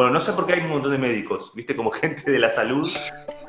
Bueno, no sé por qué hay un montón de médicos, viste, como gente de la salud,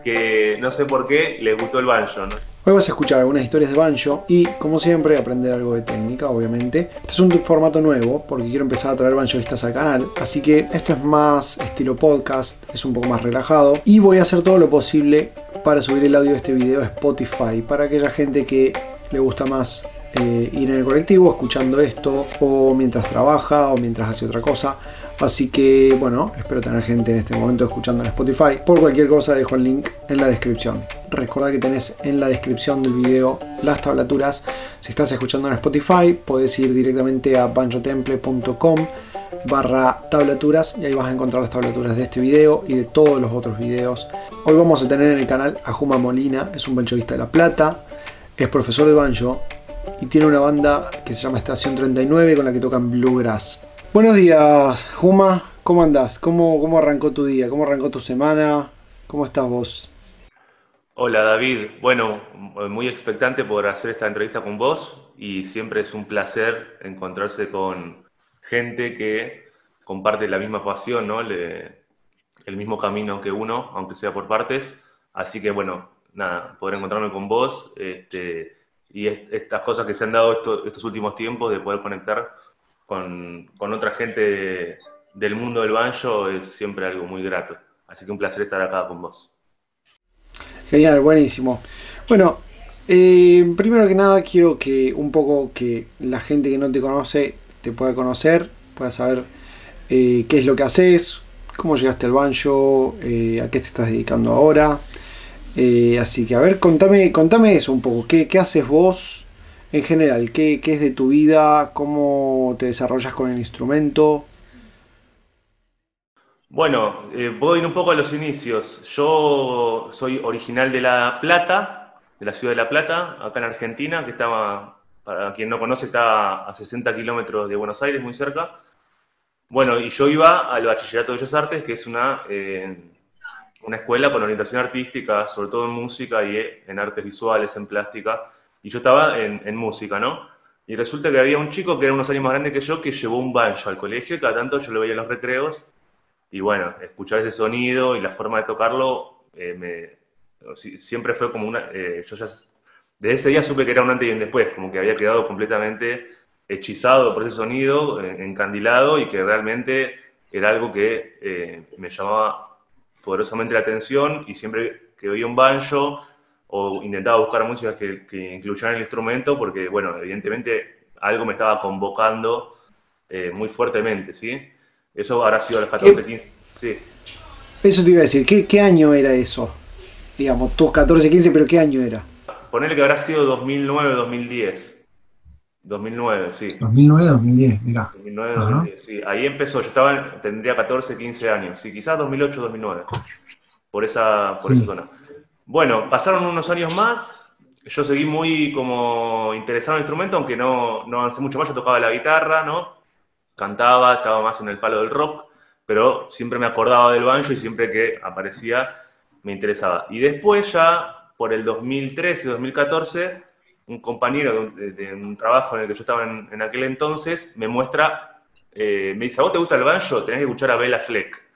que no sé por qué les gustó el banjo, ¿no? Hoy vas a escuchar algunas historias de banjo y, como siempre, aprender algo de técnica, obviamente. Este es un formato nuevo porque quiero empezar a traer banjoistas al canal, así que este es más estilo podcast, es un poco más relajado y voy a hacer todo lo posible para subir el audio de este video a Spotify para aquella gente que le gusta más eh, ir en el colectivo escuchando esto o mientras trabaja o mientras hace otra cosa. Así que bueno, espero tener gente en este momento escuchando en Spotify. Por cualquier cosa dejo el link en la descripción. Recuerda que tenés en la descripción del video las tablaturas. Si estás escuchando en Spotify, puedes ir directamente a banjotemple.com barra tablaturas y ahí vas a encontrar las tablaturas de este video y de todos los otros videos. Hoy vamos a tener en el canal a Juma Molina, es un banjoista de La Plata, es profesor de banjo y tiene una banda que se llama Estación 39 con la que tocan bluegrass. Buenos días, Juma. ¿Cómo andás? ¿Cómo, ¿Cómo arrancó tu día? ¿Cómo arrancó tu semana? ¿Cómo estás vos? Hola David, bueno, muy expectante por hacer esta entrevista con vos y siempre es un placer encontrarse con gente que comparte la misma pasión, ¿no? el mismo camino que uno, aunque sea por partes. Así que bueno, nada, poder encontrarme con vos este, y estas cosas que se han dado estos últimos tiempos de poder conectar con, otra gente del mundo del banjo es siempre algo muy grato. Así que un placer estar acá con vos. Genial, buenísimo. Bueno, eh, primero que nada quiero que un poco que la gente que no te conoce te pueda conocer, pueda saber eh, qué es lo que haces, cómo llegaste al banjo, eh, a qué te estás dedicando ahora. así que a ver, contame, contame eso un poco, ¿qué, qué haces vos? En general, ¿qué, es de tu vida? ¿Cómo te desarrollas con el instrumento? Bueno, eh, voy un poco a los inicios. Yo soy original de La Plata, de la ciudad de La Plata, acá en Argentina, que estaba, para quien no conoce, está a 60 kilómetros de Buenos Aires, muy cerca. Bueno, y yo iba al Bachillerato de Bellas Artes, que es una, eh, una escuela con orientación artística, sobre todo en música y en artes visuales, en plástica y yo estaba en, música, ¿no? Y resulta que había un chico que era unos años más grande que yo que llevó un banjo al colegio y cada tanto yo lo veía en los recreos. Y bueno, escuchar ese sonido y la forma de tocarlo eh, me, siempre fue como una. Eh, yo ya desde ese día supe que era un antes y un después, como que había quedado completamente hechizado por ese sonido, encandilado y que realmente era algo que eh, me llamaba poderosamente la atención y siempre que oía un banjo o intentaba buscar música que, que, incluyeran el instrumento porque, bueno, evidentemente algo me estaba convocando eh, muy fuertemente, ¿sí? Eso habrá sido a los 14, 15, sí. Eso te iba a decir, ¿qué, qué año era eso? Digamos, tus 14, 15, pero ¿qué año era? Ponerle que habrá sido 2009, 2010. 2009, sí. 2009, 2010, mira. 2009, 2010, sí. Ahí empezó, yo estaba, tendría 14, 15 años, sí, quizás 2008, 2009, por esa, por esa zona. Bueno, pasaron unos años más, yo seguí muy como interesado en el instrumento, aunque no, no avancé mucho más, yo tocaba la guitarra, ¿no? Cantaba, estaba más en el palo del rock, pero siempre me acordaba del banjo y siempre que aparecía me interesaba. Y después ya, por el 2013, 2014, un compañero de, un trabajo en el que yo estaba en, aquel entonces me muestra, eh, me dice, ¿a vos te gusta el banjo? Tenés que escuchar a Bela Fleck.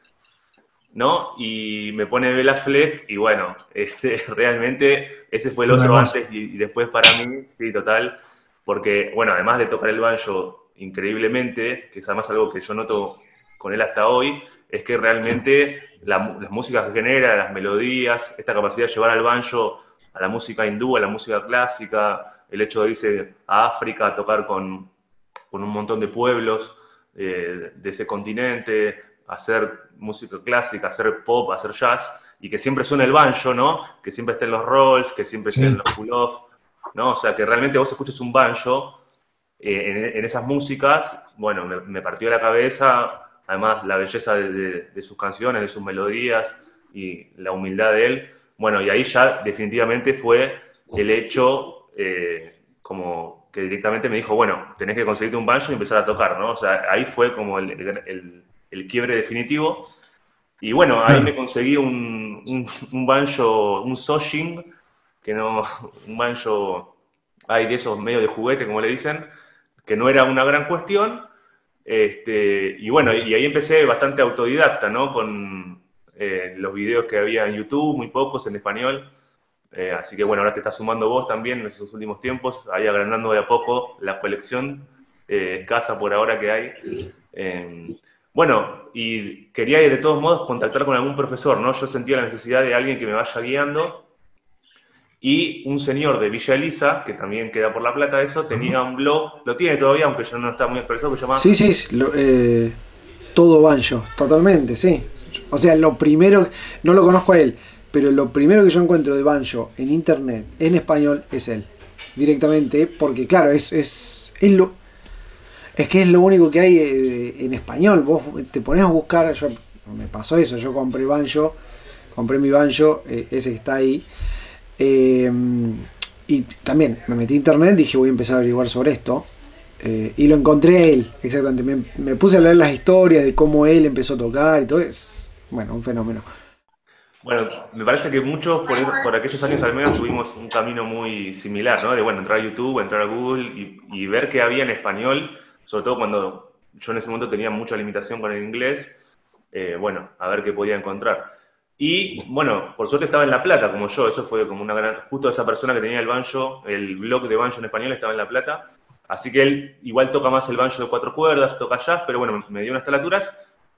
¿No? Y me pone Bela Fleck y bueno, este, realmente ese fue el otro antes y, después para mí, sí, total, porque bueno, además de tocar el banjo increíblemente, que es además algo que yo noto con él hasta hoy, es que realmente las músicas que genera, las melodías, esta capacidad de llevar al banjo a la música hindú, a la música clásica, el hecho de irse a África a tocar con, con un montón de pueblos eh, de ese continente, hacer música clásica, hacer pop, hacer jazz, y que siempre suene el banjo, ¿no? Que siempre esté en los rolls, que siempre esté en los pull-off, ¿no? O sea, que realmente vos escuches un banjo eh, en, esas músicas, bueno, me, partió la cabeza, además la belleza de, sus canciones, de sus melodías y la humildad de él. Bueno, y ahí ya definitivamente fue el hecho eh, como que directamente me dijo, bueno, tenés que conseguirte un banjo y empezar a tocar, ¿no? O sea, ahí fue como el el quiebre definitivo. Y bueno, ahí me conseguí un, un, banjo, un Soshin, que no, un banjo, hay de esos medio de juguete, como le dicen, que no era una gran cuestión. Este, y bueno, y ahí empecé bastante autodidacta, ¿no? Con eh, los videos que había en YouTube, muy pocos en español. Eh, así que bueno, ahora te estás sumando vos también en estos últimos tiempos, ahí agrandando de a poco la colección eh, escasa por ahora que hay. Bueno, y quería de todos modos contactar con algún profesor, ¿no? Yo sentía la necesidad de alguien que me vaya guiando y un señor de Villa Elisa, que también queda por La Plata, eso, tenía un blog, lo tiene todavía, aunque ya no está muy expresado, que se llama... Sí, sí, eh, todo banjo, totalmente, sí. O sea, lo primero, no lo conozco a él, pero lo primero que yo encuentro de banjo en internet, en español, es él. Directamente, porque claro, es, es, es lo... Es que es lo único que hay eh, en español. Vos te pones a buscar, yo me pasó eso, yo compré banjo, compré mi banjo, eh, ese que está ahí, eh, y también me metí a internet, dije voy a empezar a averiguar sobre esto. Y lo encontré a él, exactamente. Me, puse a leer las historias de cómo él empezó a tocar y todo. Es, bueno, un fenómeno. Bueno, me parece que muchos por, aquellos años al menos tuvimos un camino muy similar, ¿no? De bueno, entrar a YouTube, entrar a Google y, ver qué había en español, sobre todo cuando yo en ese momento tenía mucha limitación con el inglés, eh, bueno, a ver qué podía encontrar. Y bueno, por suerte estaba en La Plata, como yo, eso fue como una gran. Justo esa persona que tenía el banjo, el blog de banjo en español estaba en La Plata. Así que él igual toca más el banjo de cuatro cuerdas, toca jazz, pero bueno, me dio unas talaturas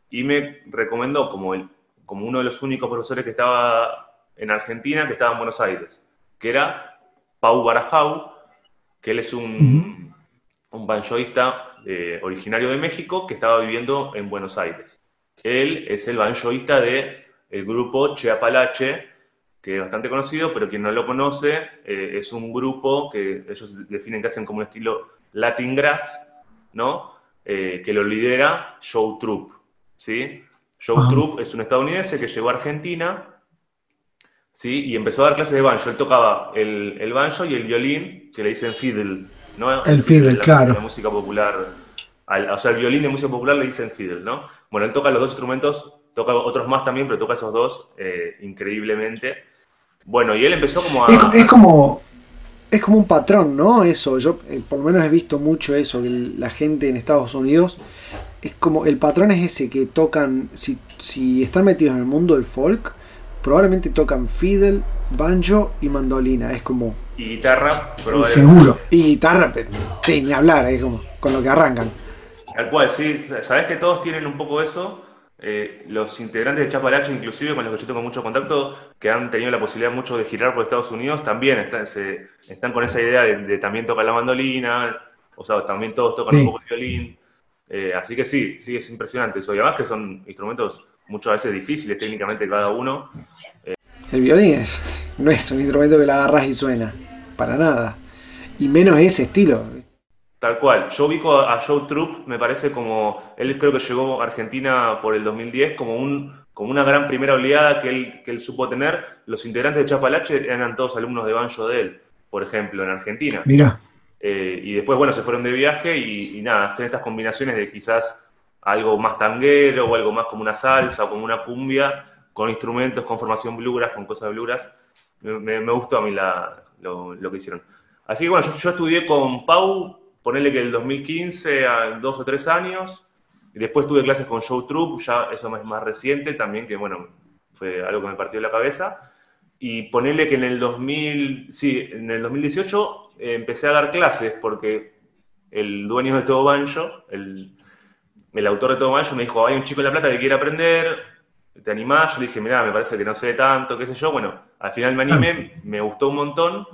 y me recomendó como, el, como uno de los únicos profesores que estaba en Argentina, que estaba en Buenos Aires, que era Pau Barajau, que él es un, un banjoista eh, originario de México que estaba viviendo en Buenos Aires. Él es el banjoista de el grupo Cheapalache, que es bastante conocido, pero quien no lo conoce, eh, es un grupo que ellos definen que hacen como un estilo Latin Grass, ¿no? Eh, que lo lidera Joe Troop, ¿sí? Joe Troop es un estadounidense que llegó a Argentina, ¿sí? Y empezó a dar clases de banjo. Él tocaba el, el banjo y el violín, que le dicen fiddle, ¿no? El, fiddle, claro. La música popular, o sea, el violín de música popular le dicen fiddle, ¿no? Bueno, él toca los dos instrumentos toca otros más también, pero toca esos dos eh, increíblemente. Bueno, y él empezó como a... Es, como... Es como un patrón, ¿no? Eso, yo eh, por lo menos he visto mucho eso, que la gente en Estados Unidos, es como, el patrón es ese, que tocan, si, si están metidos en el mundo del folk, probablemente tocan fiddle, banjo y mandolina, es como... Y guitarra, Seguro. Y guitarra, pero, sí, ni hablar, es como con lo que arrancan. Tal cual, sí, sabes que todos tienen un poco eso, eh, los integrantes de Chapalache, inclusive con los que yo tengo mucho contacto, que han tenido la posibilidad mucho de girar por Estados Unidos, también están, están con esa idea de, también tocar la mandolina, o sea, también todos tocan un poco el violín. Eh, así que sí, sí, es impresionante eso. Y además que son instrumentos muchas veces difíciles técnicamente cada uno. El violín es, no es un instrumento que la agarras y suena, para nada. Y menos ese estilo. Tal cual. Yo ubico a Joe Troop, me parece como, él creo que llegó a Argentina por el 2010 como, un, como una gran primera oleada que él, que él supo tener. Los integrantes de Chapalache eran todos alumnos de banjo de él, por ejemplo, en Argentina. Mira. Eh, y después, bueno, se fueron de viaje y, nada, hacen estas combinaciones de quizás algo más tanguero o algo más como una salsa o como una cumbia, con instrumentos, con formación bluegrass, con cosas de bluegrass. Me, me, gustó a mí la, lo, que hicieron. Así que bueno, yo, estudié con Pau ponerle que el 2015 a dos o tres años. Y después tuve clases con Show Troop, ya eso es más reciente también, que bueno, fue algo que me partió la cabeza. Y ponerle que en el 2000, sí, en el 2018 eh, empecé a dar clases porque el dueño de Todo Banjo, el, el autor de Todo Banjo me dijo, hay un chico en La Plata que quiere aprender, ¿te animás? Yo dije, mira, me parece que no sé tanto, qué sé yo. Bueno, al final me animé, me gustó un montón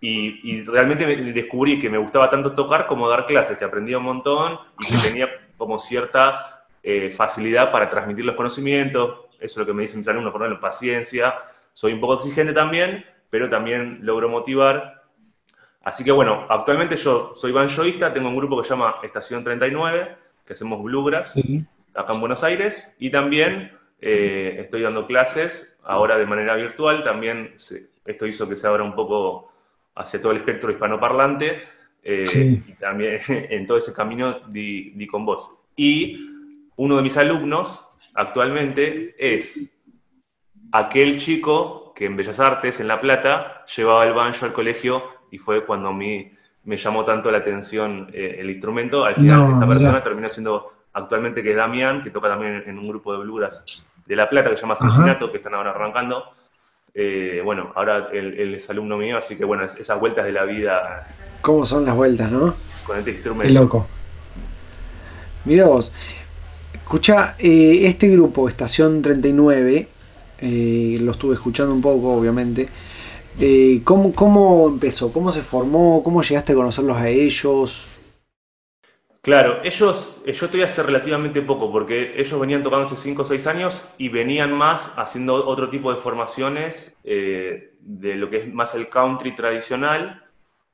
y, realmente descubrí que me gustaba tanto tocar como dar clases, que aprendía un montón y que tenía como cierta eh, facilidad para transmitir los conocimientos. Eso es lo que me dicen mis alumnos, por ejemplo, paciencia. Soy un poco exigente también, pero también logro motivar. Así que bueno, actualmente yo soy banjoista, tengo un grupo que se llama Estación 39, que hacemos bluegrass acá en Buenos Aires, y también eh, estoy dando clases ahora de manera virtual. También esto hizo que se abra un poco hacia todo el espectro hispanoparlante eh, y también en todo ese camino di, con vos. Y uno de mis alumnos actualmente es aquel chico que en Bellas Artes, en La Plata, llevaba el banjo al colegio y fue cuando a mí me llamó tanto la atención eh, el instrumento. Al final, esta persona terminó siendo actualmente, que es Damián, que toca también en un grupo de bluegrass de La Plata que se llama Cincinnati, que están ahora arrancando. Eh, bueno, ahora él, es alumno mío, así que bueno, esas vueltas de la vida. ¿Cómo son las vueltas, no? Con este instrumento. Qué loco. Mira vos. Escucha, eh, este grupo, Estación 39, eh, lo estuve escuchando un poco, obviamente. ¿cómo, ¿Cómo empezó? ¿Cómo se formó? ¿Cómo llegaste a conocerlos a ellos? Claro, ellos, eh, yo estoy hace relativamente poco, porque ellos venían tocando hace 5 o 6 años y venían más haciendo otro tipo de formaciones eh, de lo que es más el country tradicional.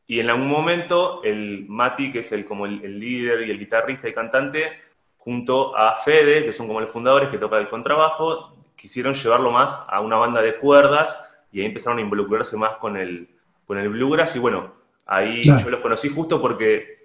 Y en algún momento el Mati, que es el, como el, líder y el guitarrista y cantante, junto a Fede, que son como los fundadores que tocan el contrabajo, quisieron llevarlo más a una banda de cuerdas y ahí empezaron a involucrarse más con el, con el bluegrass. Y bueno, ahí yo los conocí justo porque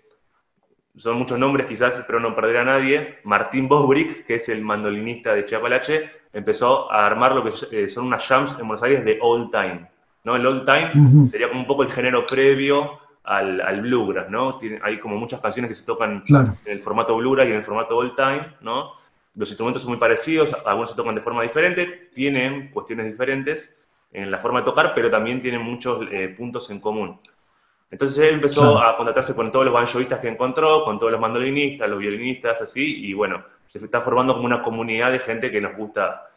son muchos nombres, quizás espero no perder a nadie. Martín Bosbrick, que es el mandolinista de Chiapalache, empezó a armar lo que eh, son unas jams en Buenos Aires de old time. ¿no? El old time sería como un poco el género previo al, al bluegrass, ¿no? hay como muchas canciones que se tocan en el formato bluegrass y en el formato old time, ¿no? Los instrumentos son muy parecidos, algunos se tocan de forma diferente, tienen cuestiones diferentes en la forma de tocar, pero también tienen muchos eh, puntos en común. Entonces él empezó a contratarse con todos los banjoistas que encontró, con todos los mandolinistas, los violinistas, así, y bueno, se está formando como una comunidad de gente que nos gusta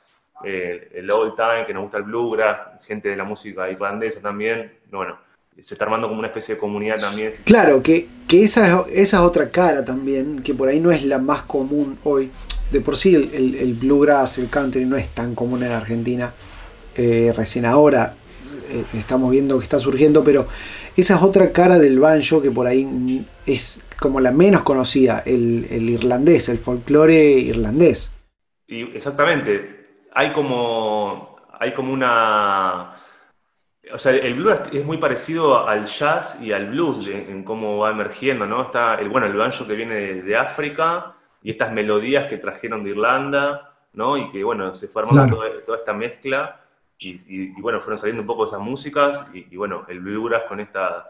eh, el old time, que nos gusta el bluegrass, gente de la música irlandesa también, bueno, se está armando como una especie de comunidad también. Claro, que, que esa, esa es otra cara también, que por ahí no es la más común hoy. De por sí el, el, bluegrass, el country no es tan común en Argentina. Eh, recién ahora eh, estamos viendo que está surgiendo, pero esa es otra cara del banjo que por ahí es como la menos conocida, el, irlandés, el folclore irlandés. Y exactamente. Hay como, hay como una... O sea, el blues es muy parecido al jazz y al blues en, cómo va emergiendo, ¿no? Está el, bueno, el banjo que viene de, África y estas melodías que trajeron de Irlanda, ¿no? Y que, bueno, se fue armando toda esta mezcla y, bueno, fueron saliendo un poco esas músicas y, bueno, el bluegrass con estas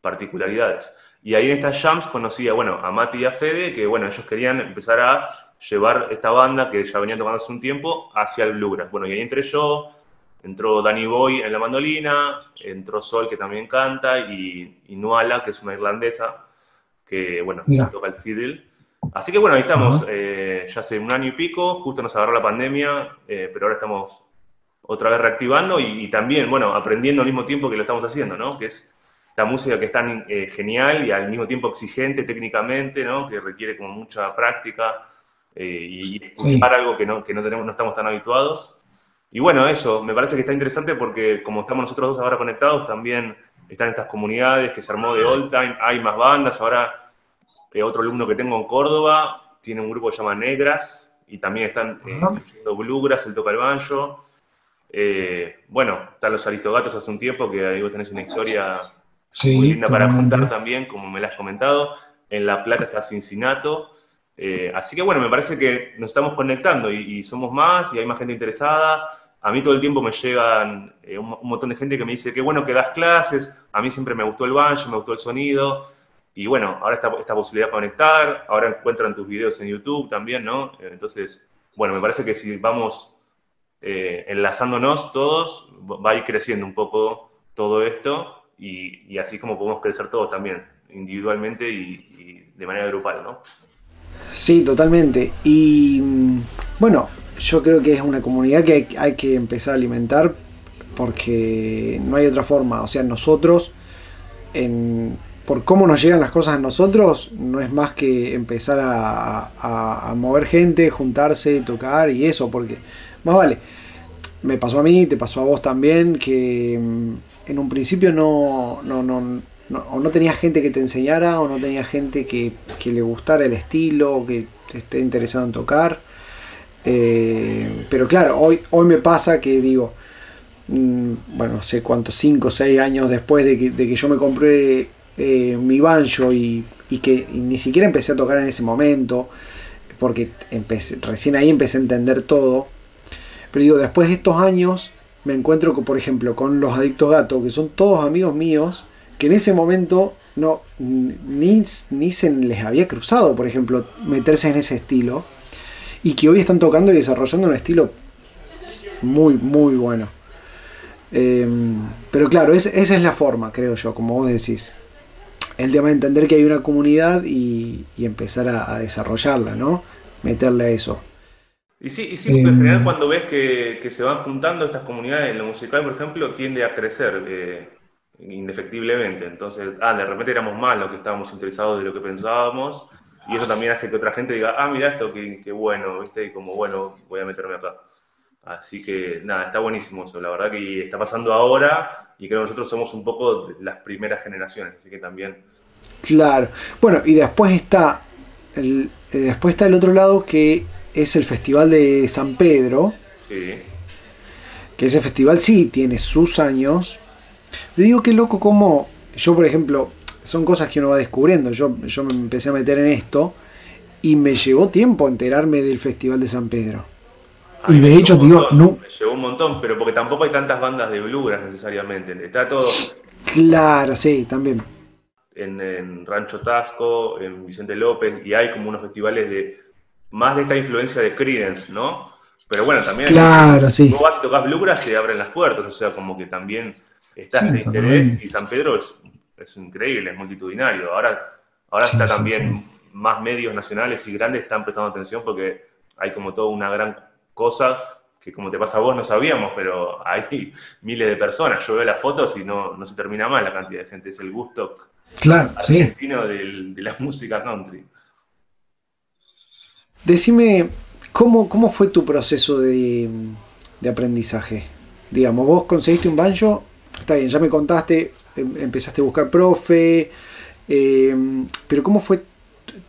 particularidades. Y ahí en estas jams conocí a, bueno, a Mati y a Fede, que bueno, ellos querían empezar a llevar esta banda que ya venían tocando hace un tiempo hacia el bluegrass. Bueno, y ahí entré yo, entró Danny Boy en la mandolina, entró Sol que también canta y, y Nuala, que es una irlandesa, que bueno, toca el fiddle. Así que bueno, ahí estamos, eh, ya hace un año y pico, justo nos agarró la pandemia, eh, pero ahora estamos otra vez reactivando y, también, bueno, aprendiendo al mismo tiempo que lo estamos haciendo, ¿no? Que es la música que es tan eh, genial y al mismo tiempo exigente técnicamente, ¿no? Que requiere como mucha práctica eh, y, escuchar algo que, no, que no, tenemos, no estamos tan habituados. Y bueno, eso, me parece que está interesante porque como estamos nosotros dos ahora conectados, también están estas comunidades que se armó de old time, hay más bandas, ahora eh, otro alumno que tengo en Córdoba tiene un grupo que se llama Negras y también están haciendo bluegrass, el toca el banjo. Eh, bueno, están los Aristogatos hace un tiempo, que ahí vos tenés una historia muy linda para contar también, como me la has comentado. En La Plata está Cincinnati. Eh, así que bueno, me parece que nos estamos conectando y, somos más y hay más gente interesada. A mí todo el tiempo me llegan eh, un, montón de gente que me dice, qué bueno que das clases, a mí siempre me gustó el banjo, me gustó el sonido. Y bueno, ahora esta, esta posibilidad de conectar, ahora encuentran tus videos en YouTube también, ¿no? Entonces, bueno, me parece que si vamos eh, enlazándonos todos, va a ir creciendo un poco todo esto y, así como podemos crecer todos también, individualmente y, de manera grupal, ¿no? Sí, totalmente. Y mm, bueno, yo creo que es una comunidad que hay, que empezar a alimentar porque no hay otra forma. O sea, nosotros, por cómo nos llegan las cosas a nosotros, no es más que empezar a mover gente, juntarse, tocar y eso, porque más vale. Me pasó a mí, te pasó a vos también, que mm, en un principio no, no, no, o no tenía gente que te enseñara, o no tenía gente que, le gustara el estilo, que esté interesado en tocar. Eh, pero claro, hoy, hoy me pasa que digo, mm, bueno, no sé cuántos, 5 o 6 años después de que, yo me compré eh, mi banjo y, que ni siquiera empecé a tocar en ese momento, porque empecé, recién ahí empecé a entender todo. Pero digo, después de estos años me encuentro, por ejemplo, con los adictos gatos, que son todos amigos míos, que en ese momento no, ni, ni se les había cruzado, por ejemplo, meterse en ese estilo. Y que hoy están tocando y desarrollando un estilo muy, muy bueno. Em, pero claro, esa es la forma, creo yo, como vos decís. El tema de entender que hay una comunidad y, empezar a, desarrollarla, ¿no? Meterle a eso. Y sí, y sí en general cuando ves que, se van juntando estas comunidades en lo musical, por ejemplo, tiende a crecer. Eh, indefectiblemente. Entonces, ah, de repente éramos más los que estábamos interesados de lo que pensábamos, y eso también hace que otra gente diga, ah, mira esto, qué, bueno, ¿viste? Y como, bueno, voy a meterme acá. Así que, nada, está buenísimo eso, la verdad que está pasando ahora, y creo que nosotros somos un poco las primeras generaciones, así que también... Claro, bueno, y después está el, eh, después está el otro lado que es el Festival de San Pedro. Sí. Que ese festival sí tiene sus años, le digo que loco como yo, por ejemplo, son cosas que uno va descubriendo. Yo, yo me empecé a meter en esto y me llevó tiempo enterarme del Festival de San Pedro. y de hecho, digo, no. Me llevó un montón, pero porque tampoco hay tantas bandas de bluegrass necesariamente. Está todo. Claro, sí, también. En, Rancho Tasco, en Vicente López, y hay como unos festivales de más de esta influencia de Credence, ¿no? Pero bueno, también. Claro, sí. Vos vas y tocas bluegrass, te abren las puertas, o sea, como que también está este interés y San Pedro es, increíble, es multitudinario. Ahora, ahora está también más medios nacionales y grandes están prestando atención porque hay como toda una gran cosa que como te pasa a vos no sabíamos, pero hay miles de personas. Yo veo las fotos y no, no se termina más la cantidad de gente. Es el gusto claro, argentino de la música country. Decime, ¿cómo, cómo fue tu proceso de, de aprendizaje? Digamos, vos conseguiste un banjo está bien, ya me contaste, em, empezaste a buscar profe, em, pero ¿cómo fue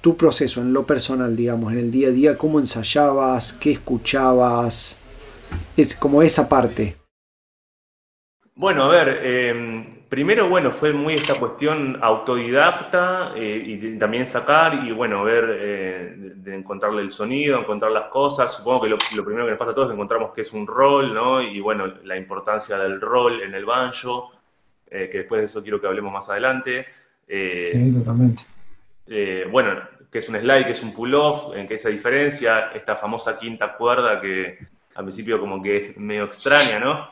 tu proceso en lo personal, digamos, en el día a día? ¿Cómo ensayabas? ¿Qué escuchabas? Es como esa parte. Bueno, a ver, em, primero, bueno, fue muy esta cuestión autodidacta eh, y también sacar y, bueno, ver, eh, de, encontrarle el sonido, encontrar las cosas. Supongo que lo, primero que nos pasa a todos es encontramos que es un rol, ¿no? Y, bueno, la importancia del rol en el banjo, eh, que después de eso quiero que hablemos más adelante. sí, totalmente. bueno, que es un slide, que es un pull-off, en qué esa diferencia, esta famosa quinta cuerda que al principio como que es medio extraña, ¿no?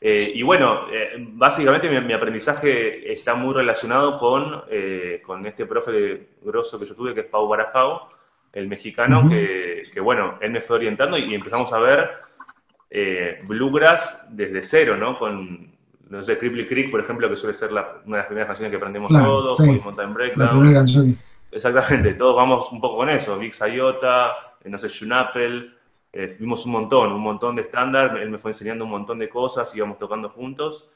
Eh, y bueno, eh, básicamente mi, aprendizaje está muy relacionado con, eh, con este profe grosso que yo tuve, que es Pau Barajao, el mexicano, que, bueno, él me fue orientando y, empezamos a ver bluegrass desde cero, ¿no? Con, no sé, Cripple Creek, por ejemplo, que suele ser una de las primeras canciones que aprendemos todos, sí. Mountain Breakdown. Exactamente, todos vamos un poco con eso, Big Sayota, no sé, Junapel, eh, vimos un montón, un montón de estándar, él me fue enseñando un montón de cosas, íbamos tocando juntos.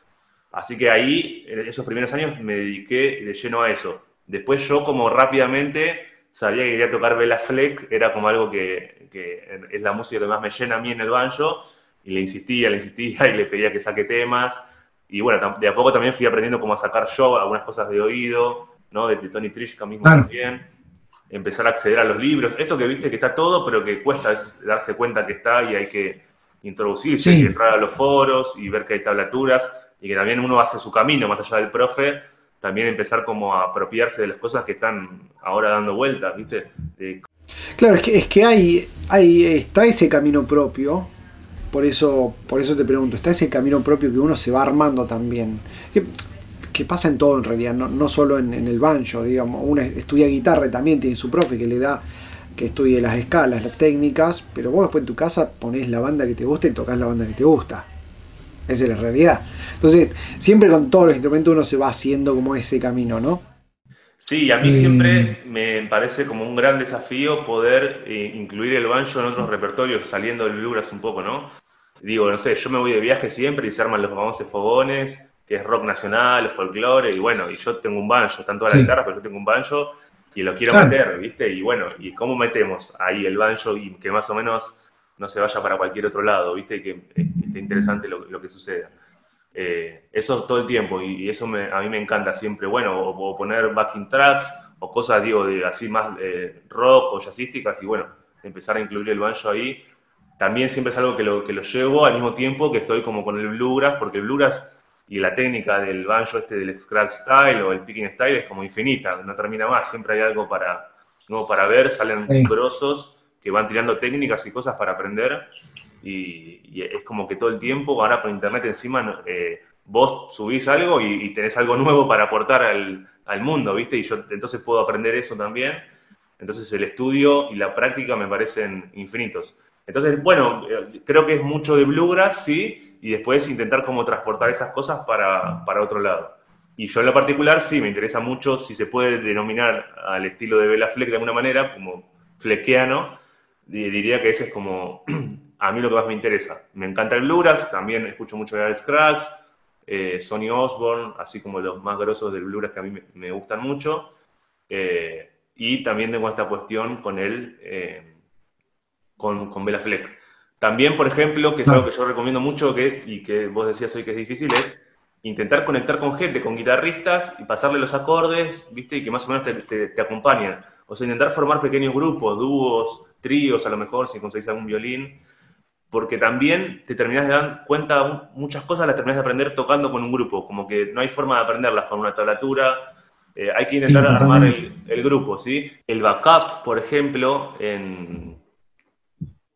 Así que ahí, en esos primeros años, me dediqué de lleno a eso. Después yo como rápidamente sabía que quería tocar Bella Fleck, era como algo que, que, es la música que más me llena a mí en el banjo, y le insistía, le insistía y le pedía que saque temas. Y bueno, de a poco también fui aprendiendo cómo a sacar yo algunas cosas de oído, ¿no? De, Tony Trishka mismo también empezar a acceder a los libros. Esto que viste que está todo, pero que cuesta darse cuenta que está y hay que introducirse y entrar a los foros y ver que hay tablaturas y que también uno hace su camino más allá del profe, también empezar como a apropiarse de las cosas que están ahora dando vueltas, ¿viste? Claro, es que, es que hay, hay, está ese camino propio, por eso, por eso te pregunto, está ese camino propio que uno se va armando también que pasa en todo en realidad, no, no solo en, el banjo, digamos, uno estudia guitarra y también tiene su profe que le da que estudie las escalas, las técnicas, pero vos después en tu casa ponés la banda que te gusta y tocas la banda que te gusta. Esa es la realidad. Entonces, siempre con todos los instrumentos uno se va haciendo como ese camino, ¿no? Sí, a mí siempre me parece como un gran desafío poder eh, incluir el banjo en otros repertorios, saliendo del bluegrass un poco, ¿no? Digo, no sé, yo me voy de viaje siempre y se arman los famosos fogones, que es rock nacional, folclore, y bueno, y yo tengo un banjo, están todas las guitarras, pero yo tengo un banjo y lo quiero meter, ¿viste? Y bueno, ¿y cómo metemos ahí el banjo y que más o menos no se vaya para cualquier otro lado, ¿viste? Y que eh, esté interesante lo, que suceda. Eh, eso todo el tiempo, y, eso a mí me encanta siempre, bueno, o, poner backing tracks, o cosas, digo, de así más eh, rock o jazzísticas, y bueno, empezar a incluir el banjo ahí. También siempre es algo que lo, que lo llevo al mismo tiempo que estoy como con el bluegrass, porque el bluegrass y la técnica del banjo este del scratch style o el picking style es como infinita, no termina más, siempre hay algo para, nuevo para ver, salen sí. grosos que van tirando técnicas y cosas para aprender y, y, es como que todo el tiempo, ahora por internet encima, eh, vos subís algo y, y, tenés algo nuevo para aportar al, al, mundo, ¿viste? Y yo entonces puedo aprender eso también. Entonces el estudio y la práctica me parecen infinitos. Entonces, bueno, eh, creo que es mucho de bluegrass, sí, y después intentar como transportar esas cosas para, para otro lado. Y yo en lo particular sí, me interesa mucho si se puede denominar al estilo de Bela Fleck de alguna manera, como fleckeano, diría que ese es como a mí lo que más me interesa. Me encanta el bluegrass, también escucho mucho de Alex Scratch, eh, Sonny Osborne, así como los más grosos del bluegrass que a mí me, me gustan mucho. Eh, y también tengo esta cuestión con él, eh, con, con Bela Fleck. También, por ejemplo, que es algo que yo recomiendo mucho que, y que vos decías hoy que es difícil, es intentar conectar con gente, con guitarristas y pasarle los acordes, ¿viste? Y que más o menos te, te, te acompañan. O sea, intentar formar pequeños grupos, dúos, tríos, a lo mejor, si conseguís algún violín, porque también te terminas de dar cuenta, muchas cosas las terminas de aprender tocando con un grupo, como que no hay forma de aprenderlas con una tablatura, eh, hay que intentar sí, armar el, el, grupo, ¿sí? El backup, por ejemplo, en,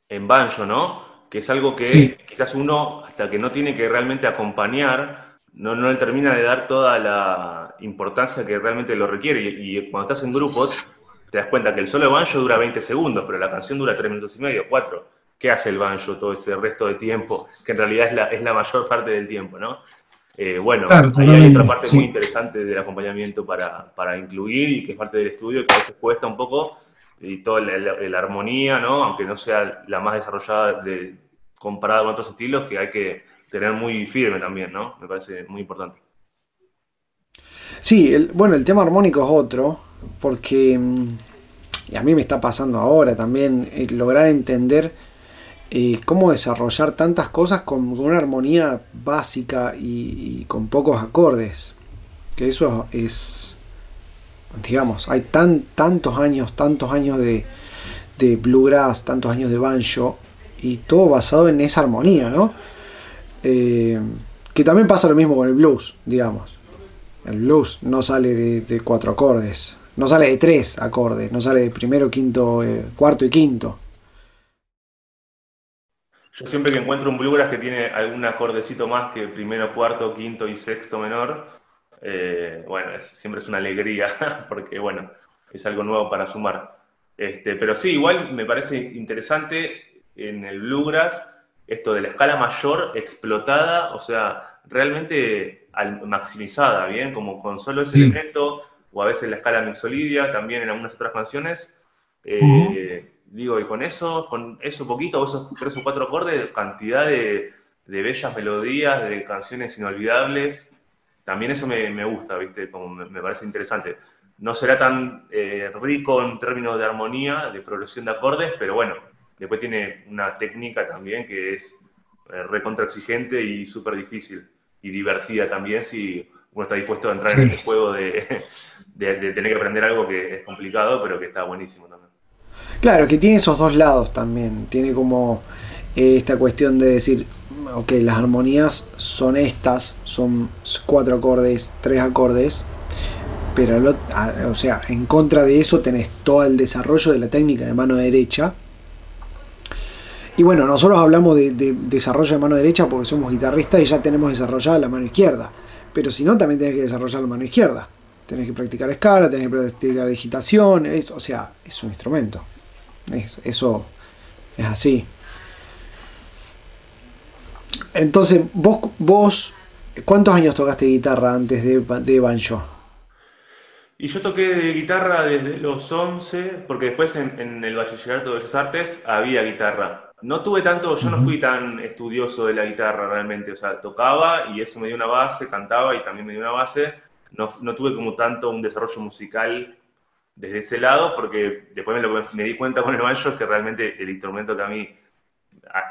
en banjo, ¿no? Que es algo que sí. quizás uno, hasta que no tiene que realmente acompañar, no, no le termina de dar toda la importancia que realmente lo requiere. Y, y, cuando estás en grupos, te das cuenta que el solo de banjo dura 20 segundos, pero la canción dura 3 minutos y medio, 4. ¿Qué hace el banjo todo ese resto de tiempo? Que en realidad es la, es la mayor parte del tiempo, ¿no? Eh, bueno, claro, ahí hay otra parte sí. muy interesante del acompañamiento para, para, incluir y que es parte del estudio, que a veces cuesta un poco, y toda la, armonía, ¿no? aunque no sea la más desarrollada de, comparada con otros estilos, que hay que tener muy firme también, ¿no? Me parece muy importante. Sí, bueno, el tema armónico es otro, porque mm, y a mí me está pasando ahora también, eh, lograr entender eh, cómo desarrollar tantas cosas con, con una armonía básica y, y, con pocos acordes. Que eso es, digamos, hay tan, tantos años, tantos años de, bluegrass, tantos años de banjo, y todo basado en esa armonía, ¿no? Eh, que también pasa lo mismo con el blues, digamos. El blues no sale de, de cuatro acordes, no sale de tres acordes, no sale de primero, quinto, eh, cuarto y quinto. Yo siempre que encuentro un bluegrass que tiene algún acordecito más que primero, cuarto, quinto y sexto menor, eh, bueno, es, siempre es una alegría, porque bueno, es algo nuevo para sumar. Este, pero sí, igual me parece interesante en el bluegrass esto de la escala mayor explotada, o sea, realmente maximizada, ¿bien? Como con solo ese sí. elemento, o a veces la escala mixolidia, también en algunas otras canciones. Eh, uh -huh. Digo, y con eso, con eso poquito, esos tres o cuatro acordes, cantidad de, de bellas melodías, de canciones inolvidables. También eso me, me gusta, ¿viste? Como me, me, parece interesante. No será tan eh, rico en términos de armonía, de progresión de acordes, pero bueno, después tiene una técnica también que es eh, recontra exigente y súper difícil y divertida también si uno está dispuesto a entrar sí. en ese juego de, de, de, tener que aprender algo que es complicado, pero que está buenísimo también. Claro, que tiene esos dos lados también. Tiene como esta cuestión de decir, ok, las armonías son estas, son cuatro acordes, tres acordes, pero o sea, en contra de eso tenés todo el desarrollo de la técnica de mano derecha. Y bueno, nosotros hablamos de, de desarrollo de mano derecha porque somos guitarristas y ya tenemos desarrollada la mano izquierda. Pero si no, también tenés que desarrollar la mano izquierda. Tenés que practicar escala, tenés que practicar digitación, o sea, es un instrumento. Es, eso es así. Entonces, vos, vos, ¿cuántos años tocaste guitarra antes de, de banjo? Y yo toqué guitarra desde los 11, porque después en, en el bachillerato de Bellas Artes había guitarra. No tuve tanto, yo no fui tan estudioso de la guitarra realmente, o sea, tocaba y eso me dio una base, cantaba y también me dio una base. No, no tuve como tanto un desarrollo musical desde ese lado, porque después me, lo, me di cuenta con el banjo es que realmente el instrumento que a mí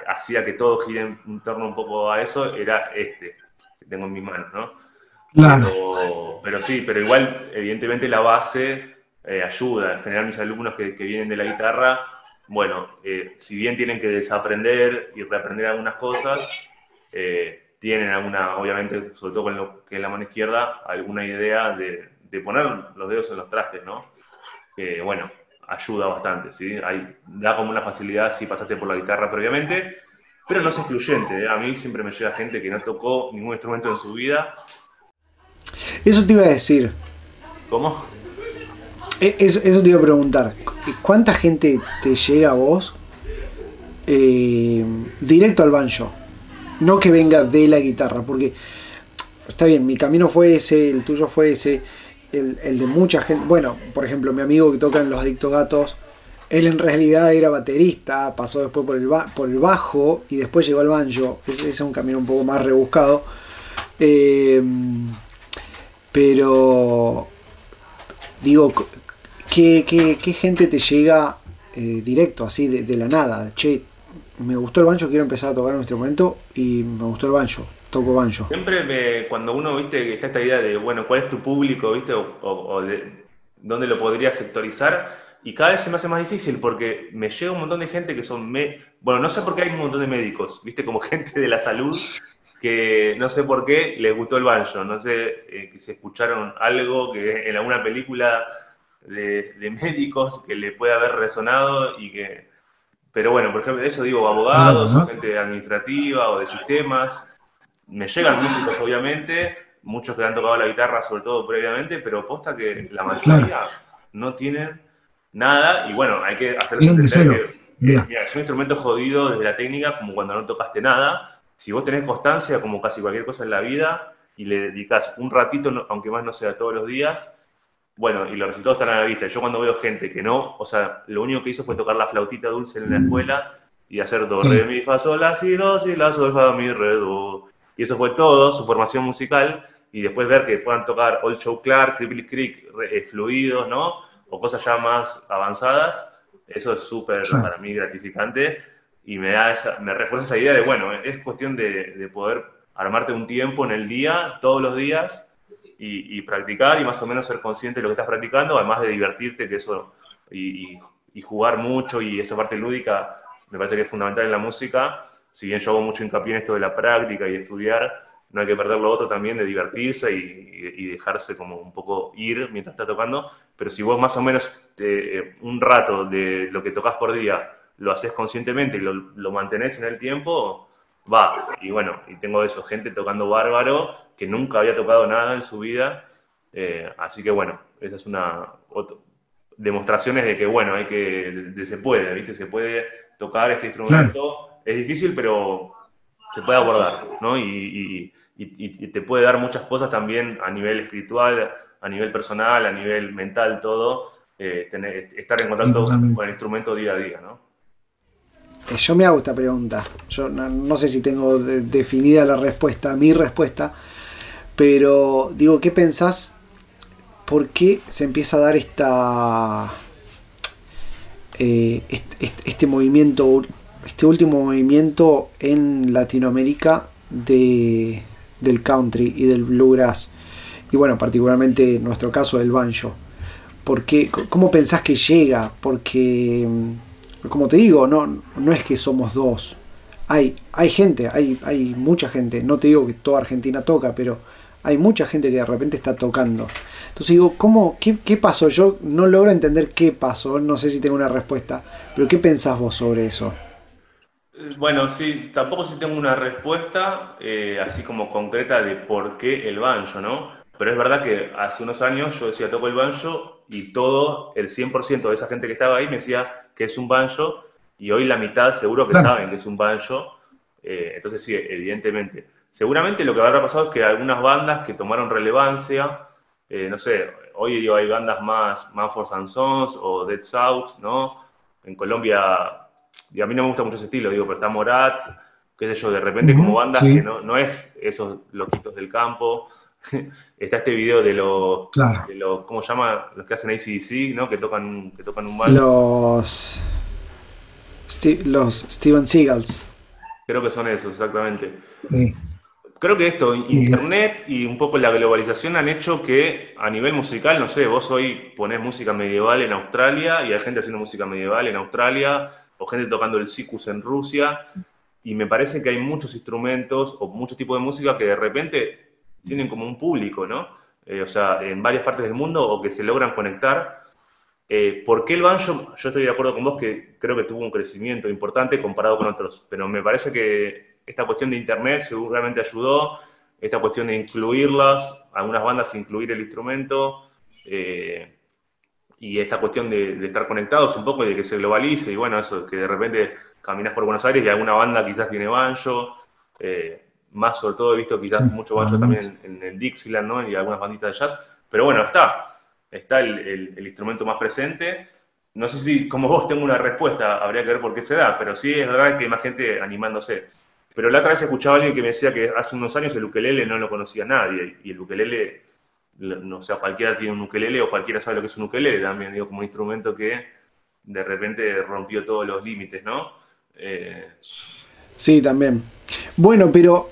hacía que todo gire en torno un poco a eso era este, que tengo en mis manos, ¿no? Claro. Pero, pero sí, pero igual, evidentemente la base eh, ayuda. En general mis alumnos que, que, vienen de la guitarra, bueno, eh, si bien tienen que desaprender y reaprender algunas cosas, eh, tienen alguna, obviamente, sobre todo con lo que es la mano izquierda, alguna idea de, poner los dedos en los trastes, ¿no? Bueno, ayuda bastante, ¿sí? Hay, da como una facilidad si pasaste por la guitarra previamente, pero no es excluyente. ¿eh? A mí siempre me llega gente que no tocó ningún instrumento en su vida. Eso te iba a decir. ¿Cómo? E, eso, te iba a preguntar. ¿Cuánta gente te llega a vos eh, directo al banjo? No que venga de la guitarra, porque está bien, mi camino fue ese, el tuyo fue ese, el, de mucha gente. Bueno, por ejemplo, mi amigo que toca en Los Adictos Gatos, él en realidad era baterista, pasó después por el, por el bajo y después llegó al banjo. Ese, es un camino un poco más rebuscado. Em, pero, digo, ¿qué, gente te llega eh, directo, así de, la nada? Che, me gustó el banjo, quiero empezar a tocar un instrumento y me gustó el banjo, toco banjo. Siempre me, cuando uno, viste, está esta idea de, bueno, ¿cuál es tu público, viste? O, de, dónde lo podrías sectorizar y cada vez se me hace más difícil porque me llega un montón de gente que son, me... bueno, no sé por qué hay un montón de médicos, viste, como gente de la salud que no sé por qué les gustó el banjo, no sé eh, que se escucharon algo que en alguna película de, médicos que le puede haber resonado y que... Pero bueno, por ejemplo, eso digo, abogados, o gente administrativa o de sistemas. Me llegan músicos, obviamente, muchos que han tocado la guitarra, sobre todo previamente, pero posta que la mayoría no tienen nada, y bueno, hay que hacer que, mira, es un instrumento jodido desde la técnica, como cuando no tocaste nada. Si vos tenés constancia, como casi cualquier cosa en la vida, y le dedicas un ratito, aunque más no sea todos los días, bueno, y los resultados están a la vista. Yo cuando veo gente que no, o sea, lo único que hizo fue tocar la flautita dulce en la escuela y hacer do, re, mi, fa, sol, la, si, do, si, la, sol, fa, mi, re, do. Y eso fue todo, su formación musical, y después ver que puedan tocar Old Show Clark, Cripple Creek, eh, fluidos, ¿no? o cosas ya más avanzadas, eso es súper para mí gratificante y me, da esa, me refuerza esa idea de, bueno, es cuestión de, poder armarte un tiempo en el día, todos los días, y, practicar y más o menos ser consciente de lo que estás practicando, además de divertirte, que eso, y, jugar mucho y esa parte lúdica me parece que es fundamental en la música, si bien yo hago mucho hincapié en esto de la práctica y estudiar, no hay que perder lo otro también de divertirse y, dejarse como un poco ir mientras está tocando, pero si vos más o menos eh, un rato de lo que tocas por día lo haces conscientemente y lo, mantenés en el tiempo, va. Y bueno, y tengo eso, gente tocando bárbaro que nunca había tocado nada en su vida, eh, así que bueno, esa es una demostraciones de que bueno, hay que, se puede, ¿viste? Se puede tocar este instrumento, es difícil, pero se puede abordar, ¿no? y y, te puede dar muchas cosas también a nivel espiritual, a nivel personal, a nivel mental, todo, eh, estar en contacto con el instrumento día a día, ¿no? Eh, yo me hago esta pregunta. Yo no, sé si tengo definida la respuesta, mi respuesta, pero digo, ¿qué pensás? ¿Por qué se empieza a dar esta eh, este, movimiento, este último movimiento en Latinoamérica de, del country y del bluegrass. Y bueno, particularmente en nuestro caso del banjo. Porque, ¿Cómo pensás que llega? Porque, mm, como te digo, no, no es que somos dos. Hay, hay gente, hay, hay mucha gente. No te digo que toda Argentina toca, pero hay mucha gente que de repente está tocando. Entonces digo, ¿cómo, qué, qué, pasó? Yo no logro entender qué pasó, no sé si tengo una respuesta, pero ¿qué pensás vos sobre eso? Bueno, sí, tampoco sí tengo una respuesta eh, así como concreta de por qué el banjo, ¿no? Pero es verdad que hace unos años yo decía toco el banjo y todo, el 100% de esa gente que estaba ahí me decía que es un banjo y hoy la mitad seguro que saben que es un banjo. Eh, entonces sí, evidentemente. Seguramente lo que habrá pasado es que algunas bandas que tomaron relevancia, eh, no sé, hoy hay bandas más Manford Sons o Dead South, ¿no? En Colombia y a mí no me gusta mucho ese estilo, digo, pero está Morat, qué sé yo, de repente como bandas que no, no, es esos loquitos del campo. está este video de los, claro. ¿cómo se llama? Los que hacen ACDC, ¿no? Que tocan, que tocan un mal. Los, los Steven Seagals. Creo que son esos, exactamente. Creo que esto, Internet y un poco la globalización han hecho que a nivel musical, no sé, vos hoy ponés música medieval en Australia y hay gente haciendo música medieval en Australia, o gente tocando el sikus en Rusia, y me parece que hay muchos instrumentos o muchos tipos de música que de repente tienen como un público, ¿no? Eh, o sea, en varias partes del mundo o que se logran conectar. Eh, ¿Por qué el banjo? Yo estoy de acuerdo con vos que creo que tuvo un crecimiento importante comparado con otros, pero me parece que esta cuestión de internet seguramente ayudó, esta cuestión de incluirlas, algunas bandas incluir el instrumento, eh, y esta cuestión de, estar conectados un poco y de que se globalice, y bueno, eso, que de repente caminas por Buenos Aires y alguna banda quizás tiene banjo, eh, más sobre todo he visto quizás mucho banjo también en, el Dixieland, ¿no? Y algunas banditas de jazz, pero bueno, está, está el, instrumento más presente. No sé si como vos tengo una respuesta, habría que ver por qué se da, pero sí es verdad que hay más gente animándose. Pero la otra vez escuchaba a alguien que me decía que hace unos años el ukelele no lo conocía nadie, y el ukelele no sea, cualquiera tiene un ukelele o cualquiera sabe lo que es un ukelele también, digo, como instrumento que de repente rompió todos los límites, ¿no? Eh, sí, también. Bueno, pero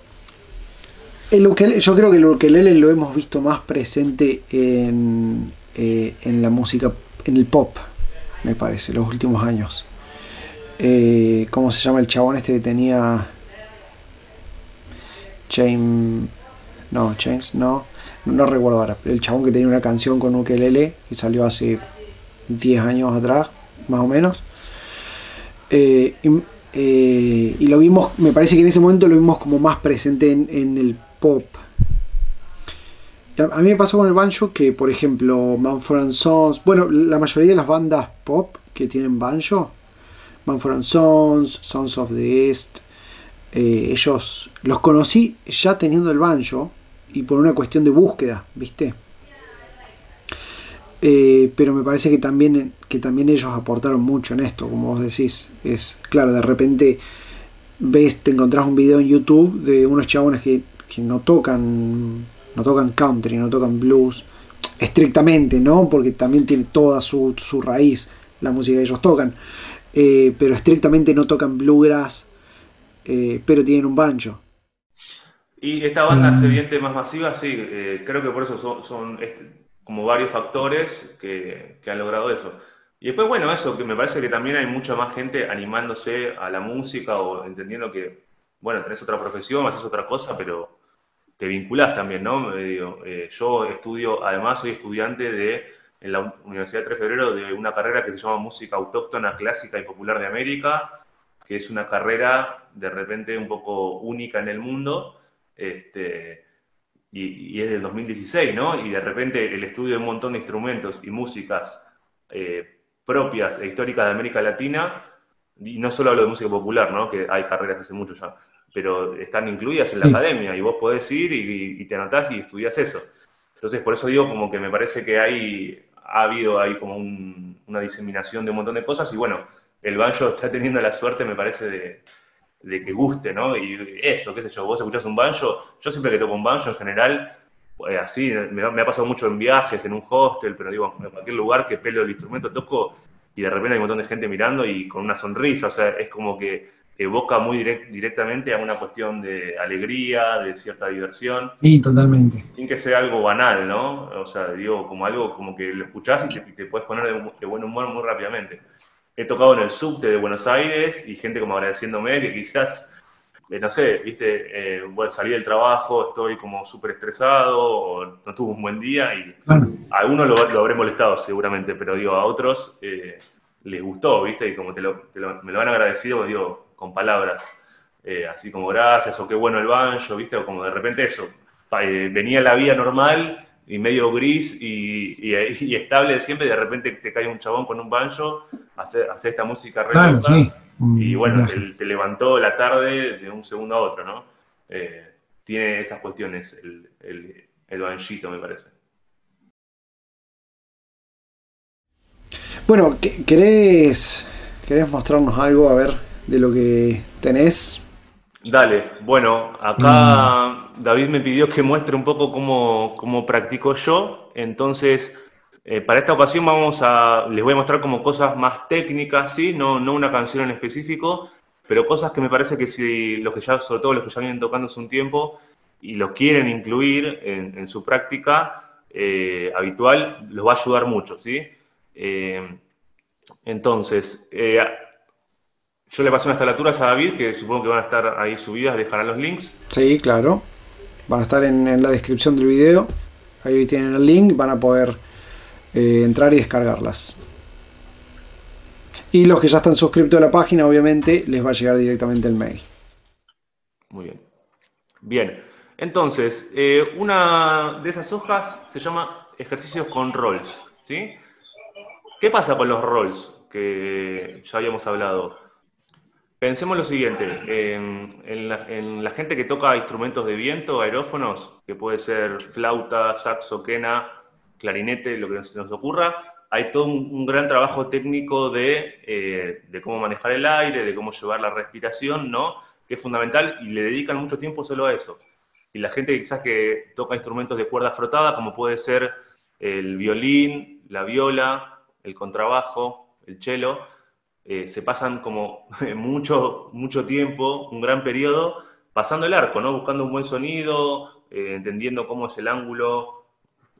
el yo creo que el ukelele lo hemos visto más presente en, eh, en la música, en el pop, me parece, los últimos años. Eh, ¿Cómo se llama el chabón este que tenía... James... No, James, no no recuerdo ahora, el chabón que tenía una canción con ukelele que salió hace 10 años atrás, más o menos. Eh, eh, y, lo vimos, me parece que en ese momento lo vimos como más presente en, el pop. A, mí me pasó con el banjo que, por ejemplo, Manfred Sons, bueno, la mayoría de las bandas pop que tienen banjo, Manfred Sons, Sons of the East, eh, ellos los conocí ya teniendo el banjo y por una cuestión de búsqueda, ¿viste? Eh, pero me parece que también, que también ellos aportaron mucho en esto, como vos decís. Es claro, de repente ves, te encontrás un video en YouTube de unos chabones que, no tocan, no tocan country, no tocan blues, estrictamente, ¿no? Porque también tiene toda su, raíz la música que ellos tocan. Eh, pero estrictamente no tocan bluegrass, eh, pero tienen un banjo. Y esta banda sediente más masiva, sí, eh, creo que por eso son, como varios factores que, han logrado eso. Y después, bueno, eso, que me parece que también hay mucha más gente animándose a la música o entendiendo que, bueno, tenés otra profesión, haces otra cosa, pero te vinculás también, ¿no? Eh, yo estudio, además soy estudiante de, en la Universidad de 3 de Febrero de una carrera que se llama Música Autóctona, Clásica y Popular de América, que es una carrera de repente un poco única en el mundo, este, y, es del 2016, ¿no? Y de repente el estudio de un montón de instrumentos y músicas eh, propias e históricas de América Latina, y no solo hablo de música popular, ¿no? Que hay carreras hace mucho ya, pero están incluidas en la academia y vos podés ir y, te anotás y estudias eso. Entonces, por eso digo como que me parece que hay, ha habido ahí como una diseminación de un montón de cosas y bueno, el banjo está teniendo la suerte, me parece, de, de que guste, ¿no? Y eso, qué sé yo, vos escuchás un banjo, yo siempre que toco un banjo en general, eh, así, me, ha pasado mucho en viajes, en un hostel, pero digo, en cualquier lugar que pelo el instrumento, toco y de repente hay un montón de gente mirando y con una sonrisa, o sea, es como que evoca muy directamente a una cuestión de alegría, de cierta diversión. Sí, totalmente. Sin que sea algo banal, ¿no? O sea, digo, como algo como que lo escuchás y te, puedes poner de buen humor muy rápidamente he tocado en el subte de Buenos Aires y gente como agradeciéndome que quizás, eh, no sé, viste, eh, bueno, salí del trabajo, estoy como súper estresado o no tuve un buen día y a algunos lo, habré molestado seguramente, pero digo, a otros eh, les gustó, viste, y como te lo, me lo han agradecido, digo, con palabras, así como gracias o qué bueno el banjo, viste, o como de repente eso, venía la vida normal y medio gris y, estable de siempre, y de repente te cae un chabón con un banjo, hace, esta música re y bueno, te, levantó la tarde de un segundo a otro, ¿no? Eh, tiene esas cuestiones el, el, el banjito, me parece. Bueno, ¿querés, ¿querés mostrarnos algo, a ver, de lo que tenés? Dale, bueno, acá mm. David me pidió que muestre un poco cómo, cómo practico yo, entonces eh, para esta ocasión vamos a, les voy a mostrar como cosas más técnicas, ¿sí? no, no una canción en específico, pero cosas que me parece que si los que ya, sobre todo los que ya vienen tocando hace un tiempo y los quieren incluir en, su práctica eh, habitual, los va a ayudar mucho, ¿sí? Eh, entonces, Yo le pasé unas tablaturas a David, que supongo que van a estar ahí subidas, dejarán los links. Sí, claro. Van a estar en, la descripción del video. Ahí tienen el link, van a poder eh, entrar y descargarlas. Y los que ya están suscritos a la página, obviamente, les va a llegar directamente el mail. Muy bien. Bien. Entonces, eh, una de esas hojas se llama ejercicios con roles. ¿sí? ¿Qué pasa con los roles que ya habíamos hablado? Pensemos lo siguiente, en, la, gente que toca instrumentos de viento, aerófonos, que puede ser flauta, saxo, quena, clarinete, lo que nos ocurra, hay todo un, gran trabajo técnico eh, de, cómo manejar el aire, de cómo llevar la respiración, ¿no? Que es fundamental y le dedican mucho tiempo solo a eso. Y la gente quizás que toca instrumentos de cuerda frotada, como puede ser el violín, la viola, el contrabajo, el cello, eh, se pasan como mucho, mucho tiempo, un gran periodo, pasando el arco, ¿no? Buscando un buen sonido, eh, entendiendo cómo es el ángulo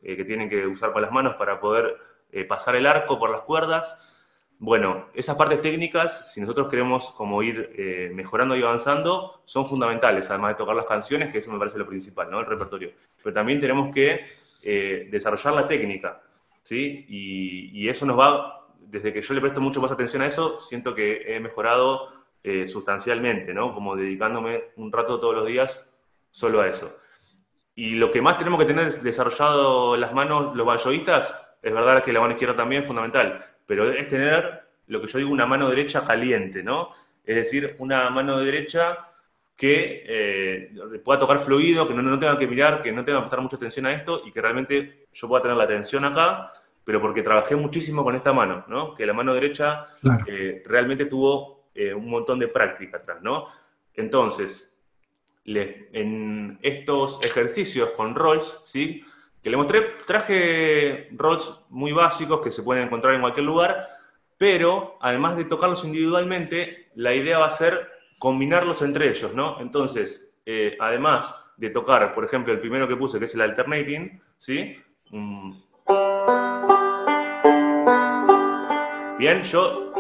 eh, que tienen que usar con las manos para poder pasar el arco por las cuerdas. Bueno, esas partes técnicas, si nosotros queremos como ir mejorando y avanzando, son fundamentales, además de tocar las canciones, que eso me parece lo principal, ¿no? El repertorio. Pero también tenemos que desarrollar la técnica, ¿sí? y eso nos va desde que yo le presto mucho más atención a eso, siento que he mejorado eh, sustancialmente, ¿no? Como dedicándome un rato todos los días solo a eso. Y lo que más tenemos que tener desarrollado las manos los banjoístas, es verdad que la mano izquierda también es fundamental, pero es tener lo que yo digo una mano derecha caliente, ¿no? Es decir, una mano derecha que eh, pueda tocar fluido, que no, no tenga que mirar, que no tenga que prestar mucha atención a esto y que realmente yo pueda tener la atención acá pero porque trabajé muchísimo con esta mano, ¿no? Que la mano derecha eh, realmente tuvo eh, un montón de práctica atrás, ¿no? Entonces, en estos ejercicios con rolls, ¿sí? Que le mostré, traje rolls muy básicos que se pueden encontrar en cualquier lugar, pero además de tocarlos individualmente, la idea va a ser combinarlos entre ellos, ¿no? Entonces, eh, además de tocar, por ejemplo, el primero que puse, que es el alternating, ¿sí? Bien, yo...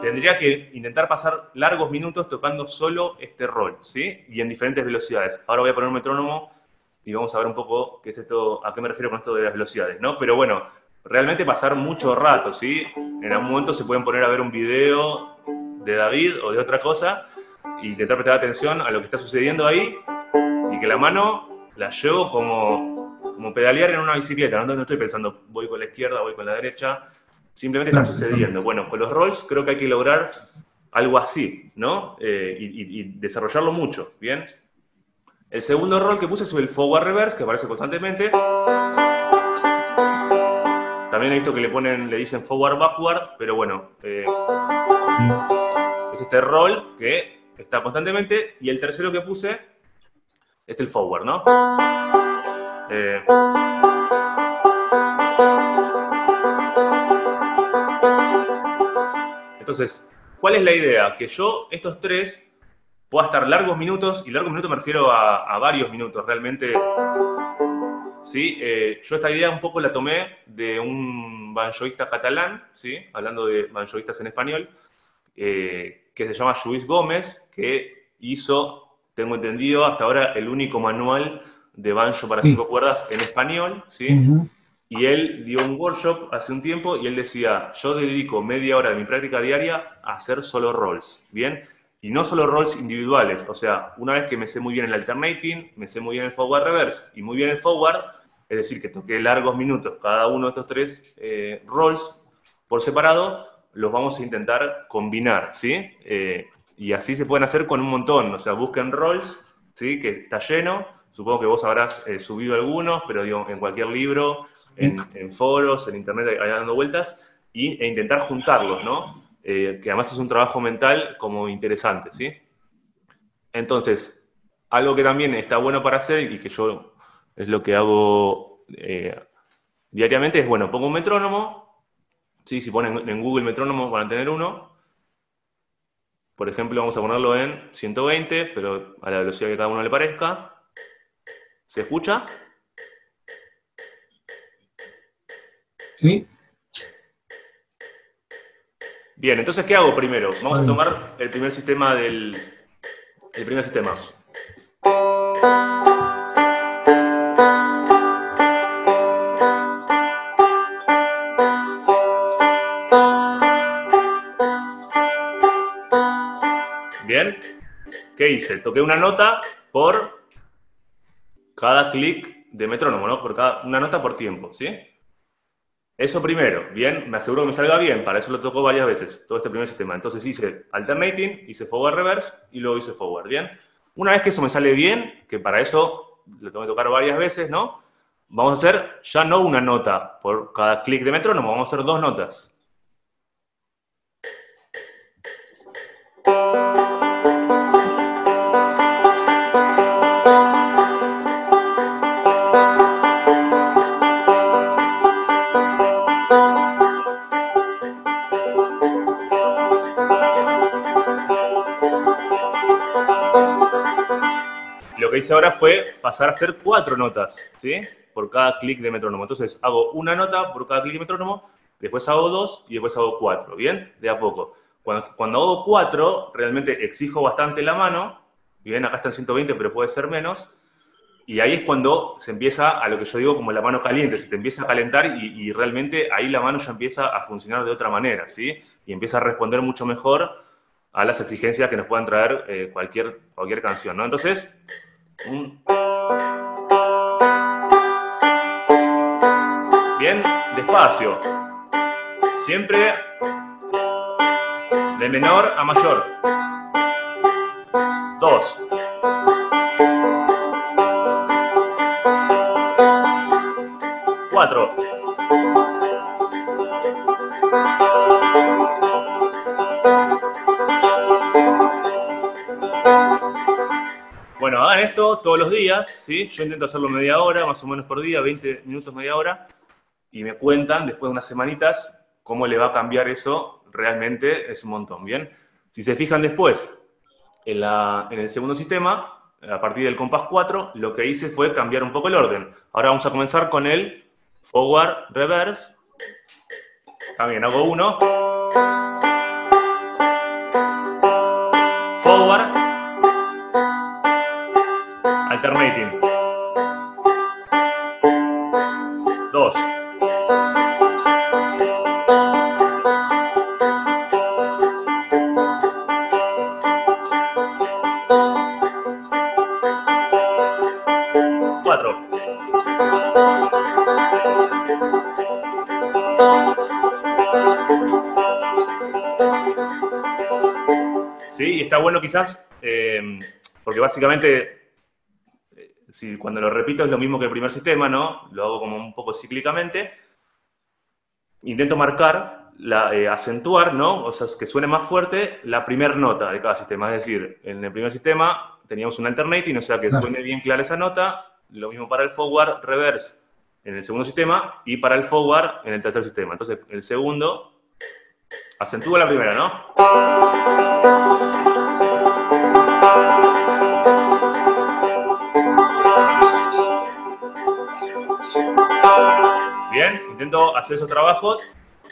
Tendría que intentar pasar largos minutos tocando solo este rol, ¿sí? Y en diferentes velocidades. Ahora voy a poner un metrónomo y vamos a ver un poco qué es esto, a qué me refiero con esto de las velocidades, ¿no? Pero bueno, realmente pasar mucho rato, ¿sí? En algún momento se pueden poner a ver un video de David o de otra cosa e intentar prestar atención a lo que está sucediendo ahí y que la mano la llevo como como pedalear en una bicicleta, no, estoy pensando voy con la izquierda, voy con la derecha, simplemente está sucediendo. Bueno, con los rolls creo que hay que lograr algo así, ¿no? Eh, y, desarrollarlo mucho, ¿bien? El segundo rol que puse es el forward reverse, que aparece constantemente. También he visto que le ponen, le dicen forward backward, pero bueno, eh, es este rol que está constantemente. Y el tercero que puse es el forward, ¿no? Eh, entonces, ¿cuál es la idea? Que yo, estos tres, pueda estar largos minutos, y largos minutos me refiero a, varios minutos, realmente. ¿sí? Eh, yo esta idea un poco la tomé de un banjoista catalán, ¿sí? hablando de banjoistas en español, eh, que se llama Luis Gómez, que hizo, tengo entendido, hasta ahora el único manual de banjo para cinco cuerdas en español, ¿sí? Y él dio un workshop hace un tiempo y él decía, yo dedico media hora de mi práctica diaria a hacer solo rolls, ¿bien? Y no solo rolls individuales, o sea, una vez que me sé muy bien el alternating, me sé muy bien el forward reverse y muy bien el forward, es decir, que toqué largos minutos cada uno de estos tres eh, rolls por separado, los vamos a intentar combinar, ¿sí? Eh, y así se pueden hacer con un montón, o sea, busquen rolls, ¿sí? Que está lleno, Supongo que vos habrás eh, subido algunos, pero digo, en cualquier libro, en, foros, en internet, ahí dando vueltas, y, e intentar juntarlos, ¿no? Eh, que además es un trabajo mental como interesante, ¿sí? Entonces, algo que también está bueno para hacer y que yo es lo que hago eh, diariamente es, bueno, pongo un metrónomo, ¿sí? si ponen en Google metrónomo van a tener uno, por ejemplo, vamos a ponerlo en 120, pero a la velocidad que cada uno le parezca. ¿Se escucha? Sí. Bien, entonces, ¿qué hago primero? Vamos a tomar el primer sistema del... El primer sistema. Bien, ¿qué hice? Toqué una nota por cada clic de metrónomo, ¿no? Por cada, una nota por tiempo, ¿sí? Eso primero, bien, me aseguro que me salga bien, para eso lo toco varias veces, todo este primer sistema. Entonces hice alternating, hice forward reverse y luego hice forward, ¿bien? Una vez que eso me sale bien, que para eso lo tengo que tocar varias veces, ¿no? Vamos a hacer ya no una nota por cada clic de metrónomo, vamos a hacer dos notas. Hice ahora fue pasar a hacer cuatro notas, ¿sí? Por cada clic de metrónomo. Entonces hago una nota por cada clic de metrónomo, después hago dos y después hago cuatro, ¿bien? De a poco. Cuando, cuando hago cuatro, realmente exijo bastante la mano, bien, acá está en 120, pero puede ser menos, y ahí es cuando se empieza a lo que yo digo como la mano caliente, se te empieza a calentar y, y realmente ahí la mano ya empieza a funcionar de otra manera, ¿sí? Y empieza a responder mucho mejor a las exigencias que nos puedan traer eh, cualquier, cualquier canción, ¿no? Entonces, un... Bien, despacio. Siempre de menor a mayor. Dos. Bueno, hagan esto todos los días, ¿sí? Yo intento hacerlo media hora, más o menos por día, 20 minutos, media hora, y me cuentan después de unas semanitas cómo le va a cambiar eso, realmente es un montón, ¿bien? Si se fijan después, en, la- en el segundo sistema, a partir del compás 4, lo que hice fue cambiar un poco el orden. Ahora vamos a comenzar con el forward, reverse. También hago uno. Alternating. Dos. Cuatro. Sí, está bueno quizás, eh, porque básicamente, si cuando lo repito es lo mismo que el primer sistema, ¿no? Lo hago como un poco cíclicamente. Intento marcar, la, eh, acentuar, ¿no? O sea, que suene más fuerte la primera nota de cada sistema. Es decir, en el primer sistema teníamos un alternating, o sea, que suene bien clara esa nota. Lo mismo para el forward, reverse en el segundo sistema y para el forward en el tercer sistema. Entonces, el segundo acentúa la primera, ¿no? Intento hacer esos trabajos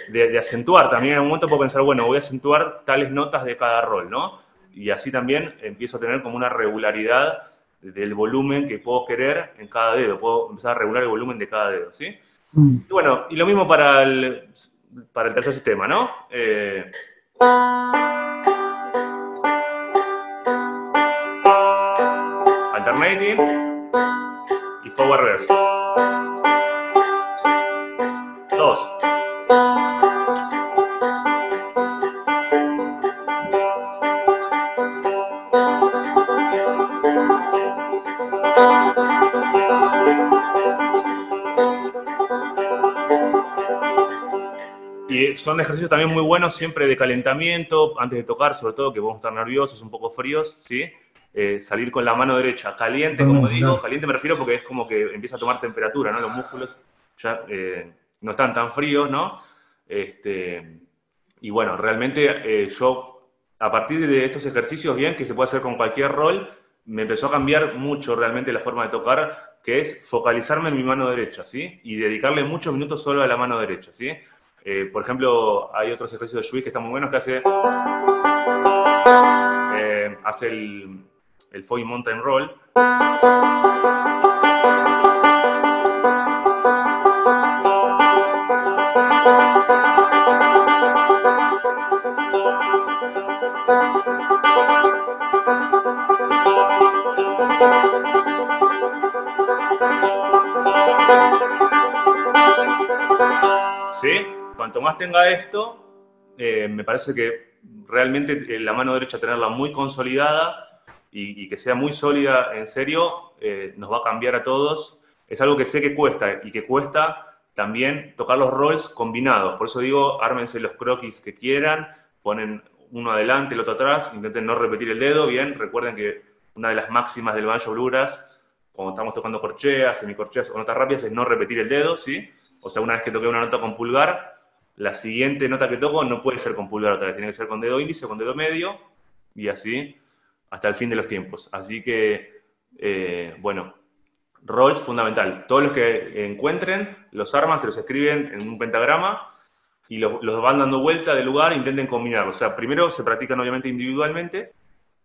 de, de acentuar. También en un momento puedo pensar, bueno, voy a acentuar tales notas de cada rol, ¿no? Y así también empiezo a tener como una regularidad del volumen que puedo querer en cada dedo. Puedo empezar a regular el volumen de cada dedo, ¿sí? Mm. Y bueno, y lo mismo para el, para el tercer sistema, ¿no? Eh, alternating y forward reverse. Dos. Y son ejercicios también muy buenos siempre de calentamiento, antes de tocar, sobre todo que vamos a estar nerviosos, un poco fríos, ¿sí? Eh, salir con la mano derecha caliente, como digo, caliente me refiero porque es como que empieza a tomar temperatura, ¿no? Los músculos ya eh, no están tan fríos, ¿no? Este, y bueno, realmente eh, yo, a partir de estos ejercicios, bien, que se puede hacer con cualquier rol, me empezó a cambiar mucho realmente la forma de tocar, que es focalizarme en mi mano derecha, ¿sí? Y dedicarle muchos minutos solo a la mano derecha, ¿sí? Eh, por ejemplo, hay otros ejercicios de Swiss que están muy buenos que hace, eh, hace el, el Foy Mountain Roll. Cuanto más tenga esto, eh, me parece que realmente eh, la mano derecha tenerla muy consolidada y, que sea muy sólida en serio, eh, nos va a cambiar a todos. Es algo que sé que cuesta y que cuesta también tocar los rolls combinados. Por eso digo, ármense los croquis que quieran, ponen uno adelante, el otro atrás, intenten no repetir el dedo, bien, recuerden que una de las máximas del banjo bluegrass, cuando estamos tocando corcheas, semicorcheas o notas rápidas, es no repetir el dedo, ¿sí? O sea, una vez que toqué una nota con pulgar, la siguiente nota que toco no puede ser con pulgar otra vez, tiene que ser con dedo índice, con dedo medio, y así hasta el fin de los tiempos. Así que, eh, bueno, rolls fundamental. Todos los que encuentren, los arman, se los escriben en un pentagrama y los, van dando vuelta del lugar e intenten combinarlos. O sea, primero se practican obviamente individualmente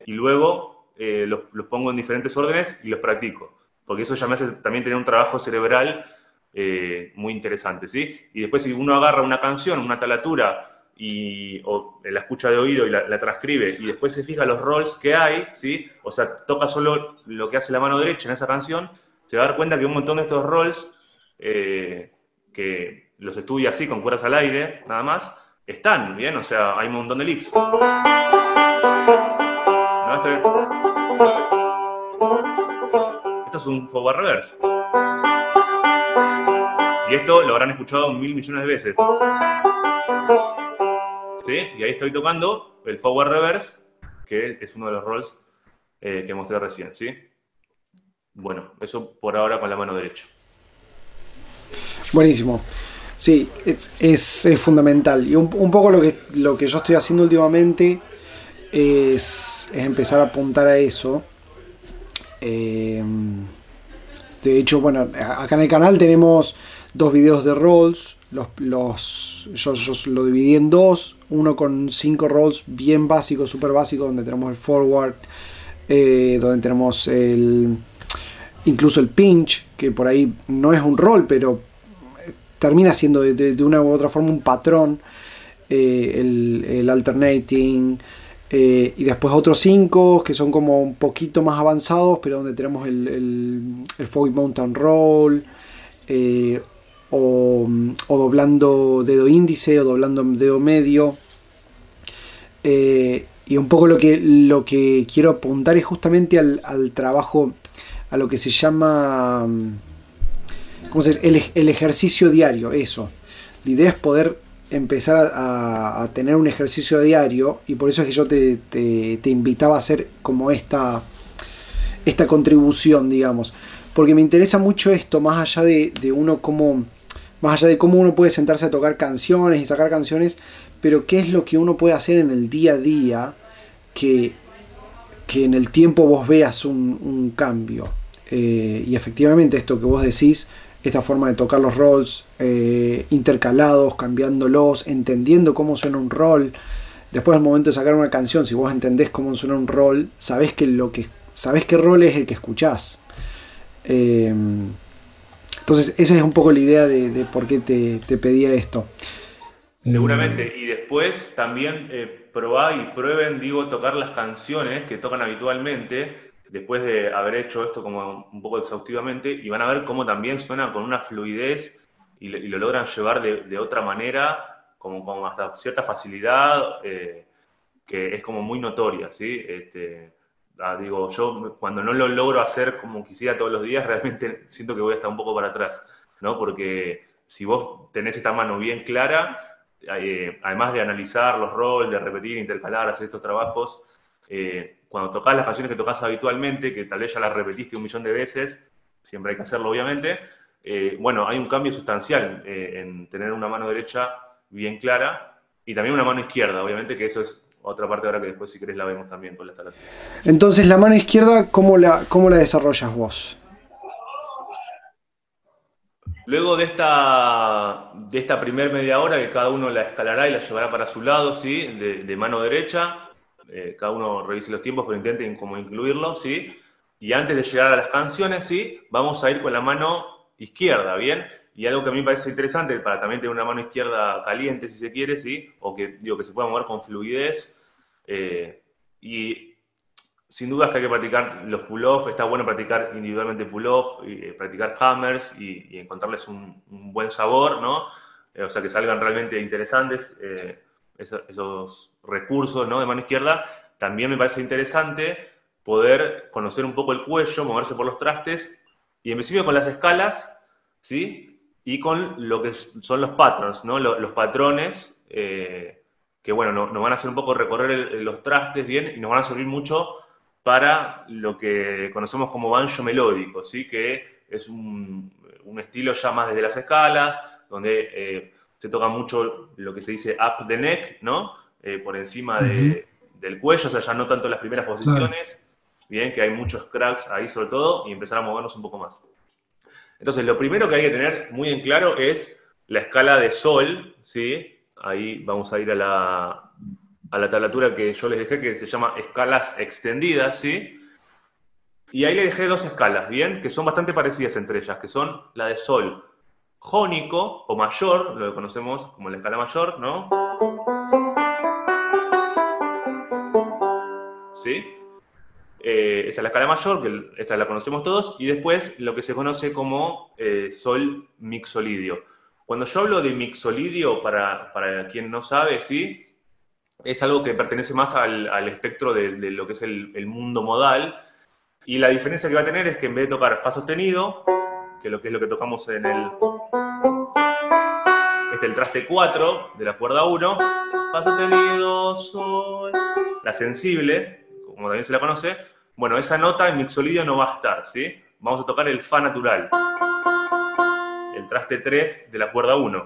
y luego eh, los, pongo en diferentes órdenes y los practico. Porque eso ya me hace también tener un trabajo cerebral eh, muy interesante, ¿sí? Y después si uno agarra una canción, una talatura, y, o la escucha de oído y la, transcribe y después se fija los roles que hay, ¿sí? o sea, toca solo lo que hace la mano derecha en esa canción, se va a dar cuenta que un montón de estos roles, eh, que los estudia así con cuerdas al aire, nada más, están, ¿bien? O sea, hay un montón de licks. esto, es un forward reverse. Esto lo habrán escuchado mil millones de veces. Y ahí estoy tocando el forward reverse, que es uno de los roles eh, que mostré recién, ¿sí? Bueno, eso por ahora con la mano derecha. Buenísimo. Sí, es, fundamental. Y un, poco lo que, lo que yo estoy haciendo últimamente es, empezar a apuntar a eso. Eh, de hecho, bueno, acá en el canal tenemos dos videos de rolls los, los yo, lo dividí en dos, uno con cinco rolls bien básicos, súper básicos, donde tenemos el forward, eh, donde tenemos el incluso el pinch, que por ahí no es un roll, pero termina siendo de, una u otra forma un patrón, eh, el, alternating, eh, y después otros cinco que son como un poquito más avanzados, pero donde tenemos el, el, el Mountain Roll, o, doblando dedo índice o doblando dedo medio. Eh, y un poco lo que, lo que quiero apuntar es justamente al, trabajo, a lo que se llama ¿cómo se el, el, ejercicio diario, eso. La idea es poder empezar a, tener un ejercicio diario y por eso es que yo te, te, invitaba a hacer como esta, esta contribución, digamos. Porque me interesa mucho esto, más allá de, de uno como más allá de cómo uno puede sentarse a tocar canciones y sacar canciones, pero qué es lo que uno puede hacer en el día a día que, que en el tiempo vos veas un, cambio. Eh, y efectivamente esto que vos decís, esta forma de tocar los rolls eh, intercalados, cambiándolos, entendiendo cómo suena un roll. Después al momento de sacar una canción, si vos entendés cómo suena un roll, sabés que lo que sabés qué rol es el que escuchás. Eh, entonces, esa es un poco la idea de, por qué te, pedía esto. Seguramente, y después también eh, probá y prueben, digo, tocar las canciones que tocan habitualmente, después de haber hecho esto como un poco exhaustivamente, y van a ver cómo también suena con una fluidez y, lo logran llevar de, otra manera, como con hasta cierta facilidad, eh, que es como muy notoria, ¿sí? Este, Ah, digo, yo cuando no lo logro hacer como quisiera todos los días, realmente siento que voy a estar un poco para atrás, ¿no? Porque si vos tenés esta mano bien clara, eh, además de analizar los roles, de repetir, intercalar, hacer estos trabajos, eh, cuando tocas las canciones que tocas habitualmente, que tal vez ya las repetiste un millón de veces, siempre hay que hacerlo obviamente, eh, bueno, hay un cambio sustancial en tener una mano derecha bien clara y también una mano izquierda, obviamente que eso es otra parte ahora que después si querés la vemos también con la talatura. Entonces, la mano izquierda, ¿cómo la, cómo la desarrollas vos? Luego de esta, de esta primer media hora, que cada uno la escalará y la llevará para su lado, ¿sí? De, mano derecha, eh, cada uno revise los tiempos, pero intenten como incluirlo, ¿sí? Y antes de llegar a las canciones, ¿sí? Vamos a ir con la mano izquierda, ¿bien? Y algo que a mí me parece interesante, para también tener una mano izquierda caliente, si se quiere, ¿sí? O que, digo, que se pueda mover con fluidez. Eh, y sin duda que hay que practicar los pull-off, está bueno practicar individualmente pull-off, eh, practicar hammers y, encontrarles un, buen sabor, ¿no? Eh, o sea, que salgan realmente interesantes eh, esos, recursos, ¿no? De mano izquierda. También me parece interesante poder conocer un poco el cuello, moverse por los trastes y en principio con las escalas, ¿sí? Y con lo que son los patterns, ¿no? Los, patrones que, bueno, nos van a hacer un poco recorrer los trastes bien y nos van a servir mucho para lo que conocemos como banjo melódico, ¿sí? que es un, estilo ya más desde las escalas, donde eh, se toca mucho lo que se dice up the neck, ¿no? Eh, por encima del cuello, o sea, ya no tanto las primeras posiciones, bien, que hay muchos cracks ahí sobre todo, y empezar a movernos un poco más. Entonces, lo primero que hay que tener muy en claro es la escala de sol, ¿sí? Ahí vamos a ir a la, a la tablatura que yo les dejé, que se llama escalas extendidas, ¿sí? Y ahí le dejé dos escalas, ¿bien? Que son bastante parecidas entre ellas, que son la de sol jónico o mayor, lo que conocemos como la escala mayor, ¿no? ¿Sí? Eh, esa es la escala mayor, que esta la conocemos todos, y después lo que se conoce como eh, sol mixolidio. Cuando yo hablo de mixolidio, para, para quien no sabe, ¿sí? es algo que pertenece más al, espectro de, lo que es el, mundo modal. Y la diferencia que va a tener es que en vez de tocar Fa sostenido, que lo que es lo que tocamos en el. Este el traste 4 de la cuerda 1, Fa sostenido, Sol. La sensible, como también se la conoce. Bueno, esa nota en mixolidio no va a estar, ¿sí? Vamos a tocar el Fa natural. El traste 3 de la cuerda 1.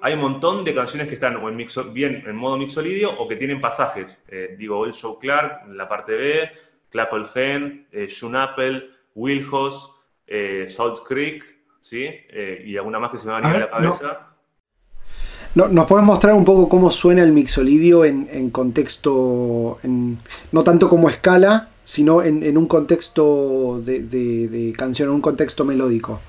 Hay un montón de canciones que están o en mixo, bien en modo mixolidio o que tienen pasajes. Eh, digo, Old Show Clark, la parte B, Clapple Gen, eh, Apple, Wilhos, eh, Salt Creek, ¿sí? Eh, y alguna más que se me va a venir a la cabeza. No. ¿Nos puedes mostrar un poco cómo suena el mixolidio en, contexto, no tanto como escala, sino en, un contexto de, de canción, en un contexto melódico?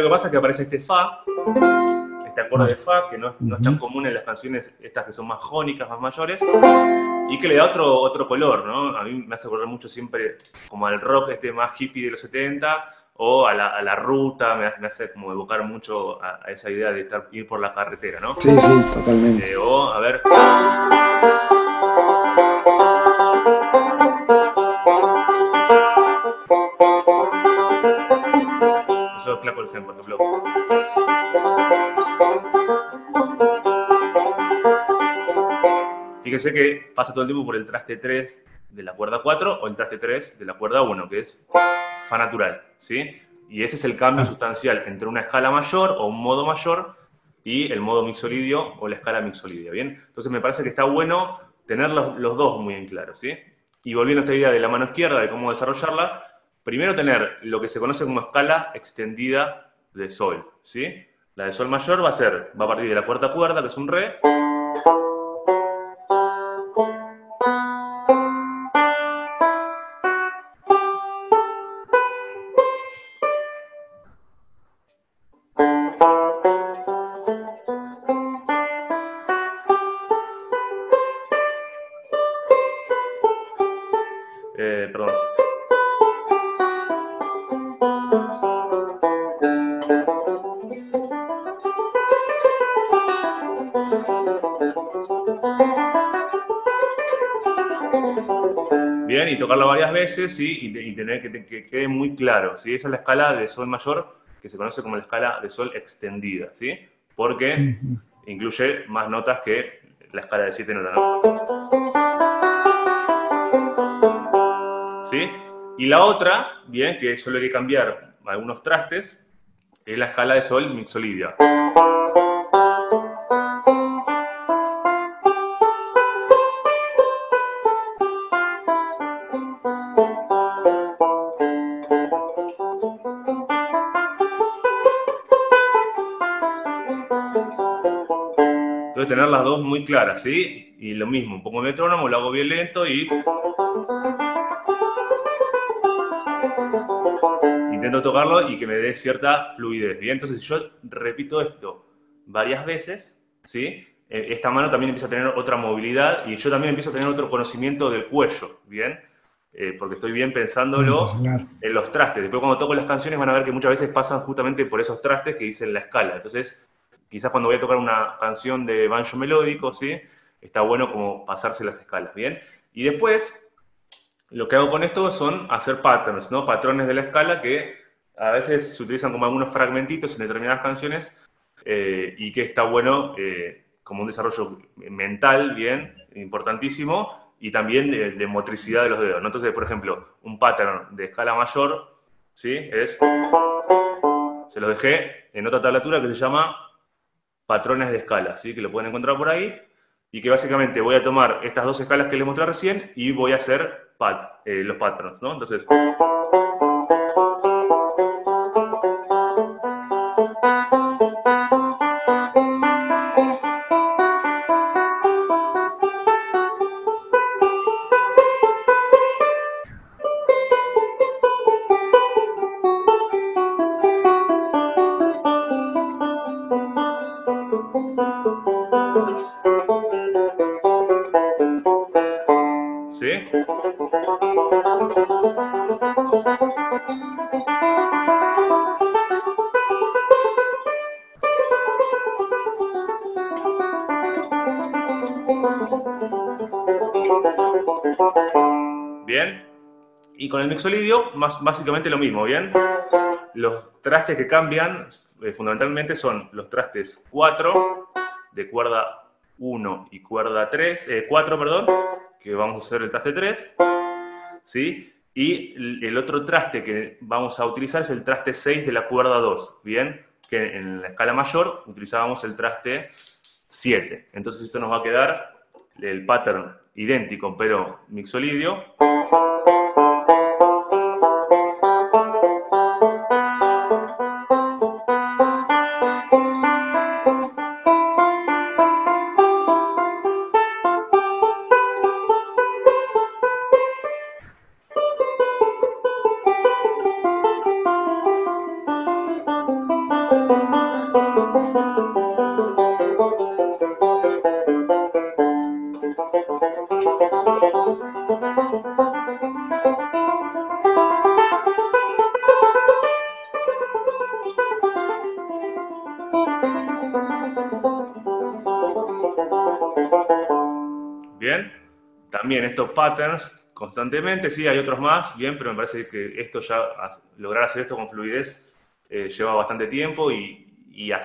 Lo que pasa es que aparece este Fa, este acorde de Fa, que no, es tan común en las canciones estas que son más jónicas, más mayores, y que le da otro, otro color, ¿no? A mí me hace acordar mucho siempre como al rock este más hippie de los 70, o a la, ruta, me, hace como evocar mucho a, esa idea de estar, ir por la carretera, ¿no? Sí, sí, totalmente. Eh, o, a ver... Fíjese que pasa todo el tiempo por el traste 3 de la cuerda 4 o el traste 3 de la cuerda 1, que es fa natural, ¿sí? Y ese es el cambio ah. sustancial entre una escala mayor o un modo mayor y el modo mixolidio o la escala mixolidia, ¿bien? Entonces me parece que está bueno tener los, los dos muy en claro, ¿sí? Y volviendo a esta idea de la mano izquierda, de cómo desarrollarla, primero tener lo que se conoce como escala extendida de sol, ¿sí? La de sol mayor va a ser, va a partir de la cuarta cuerda, que es un re, y, tener que, quede muy claro. ¿sí? Esa es la escala de sol mayor que se conoce como la escala de sol extendida, ¿sí? porque incluye más notas que la escala de 7 notas, ¿no? ¿Sí? Y la otra, bien, que solo hay que cambiar algunos trastes, es la escala de sol mixolidia. Tener las dos muy claras, ¿sí? Y lo mismo, pongo el metrónomo, lo hago bien lento y... Intento tocarlo y que me dé cierta fluidez, ¿bien? Entonces si yo repito esto varias veces, ¿sí? Eh, Esta mano también empieza a tener otra movilidad y yo también empiezo a tener otro conocimiento del cuello, ¿bien? Eh, porque estoy bien pensándolo en los trastes. Después cuando toco las canciones van a ver que muchas veces pasan justamente por esos trastes que dicen la escala. Entonces quizás cuando voy a tocar una canción de banjo melódico, ¿sí? Está bueno como pasarse las escalas, ¿bien? Y después, lo que hago con esto son hacer patterns, ¿no? Patrones de la escala que a veces se utilizan como algunos fragmentitos en determinadas canciones eh, y que está bueno eh, como un desarrollo mental, ¿bien? Importantísimo, y también de, motricidad de los dedos. Entonces, por ejemplo, un pattern de escala mayor, ¿sí? Es... Se los dejé en otra tablatura que se llama patrones de escala, ¿sí? que lo pueden encontrar por ahí, y que básicamente voy a tomar estas dos escalas que les mostré recién y voy a hacer eh, los patrones, ¿no? Entonces... mixolidio, más, básicamente lo mismo, ¿bien? Los trastes que cambian eh, fundamentalmente son los trastes 4 de cuerda 1 y cuerda 3, 4, eh, perdón, que vamos a hacer el traste 3, ¿sí? Y el otro traste que vamos a utilizar es el traste 6 de la cuerda 2, ¿bien? Que en la escala mayor utilizábamos el traste 7. Entonces esto nos va a quedar el pattern idéntico, pero mixolidio. Patterns constantemente, sí, hay otros más, bien, pero me parece que esto ya, lograr hacer esto con fluidez eh, lleva bastante tiempo y,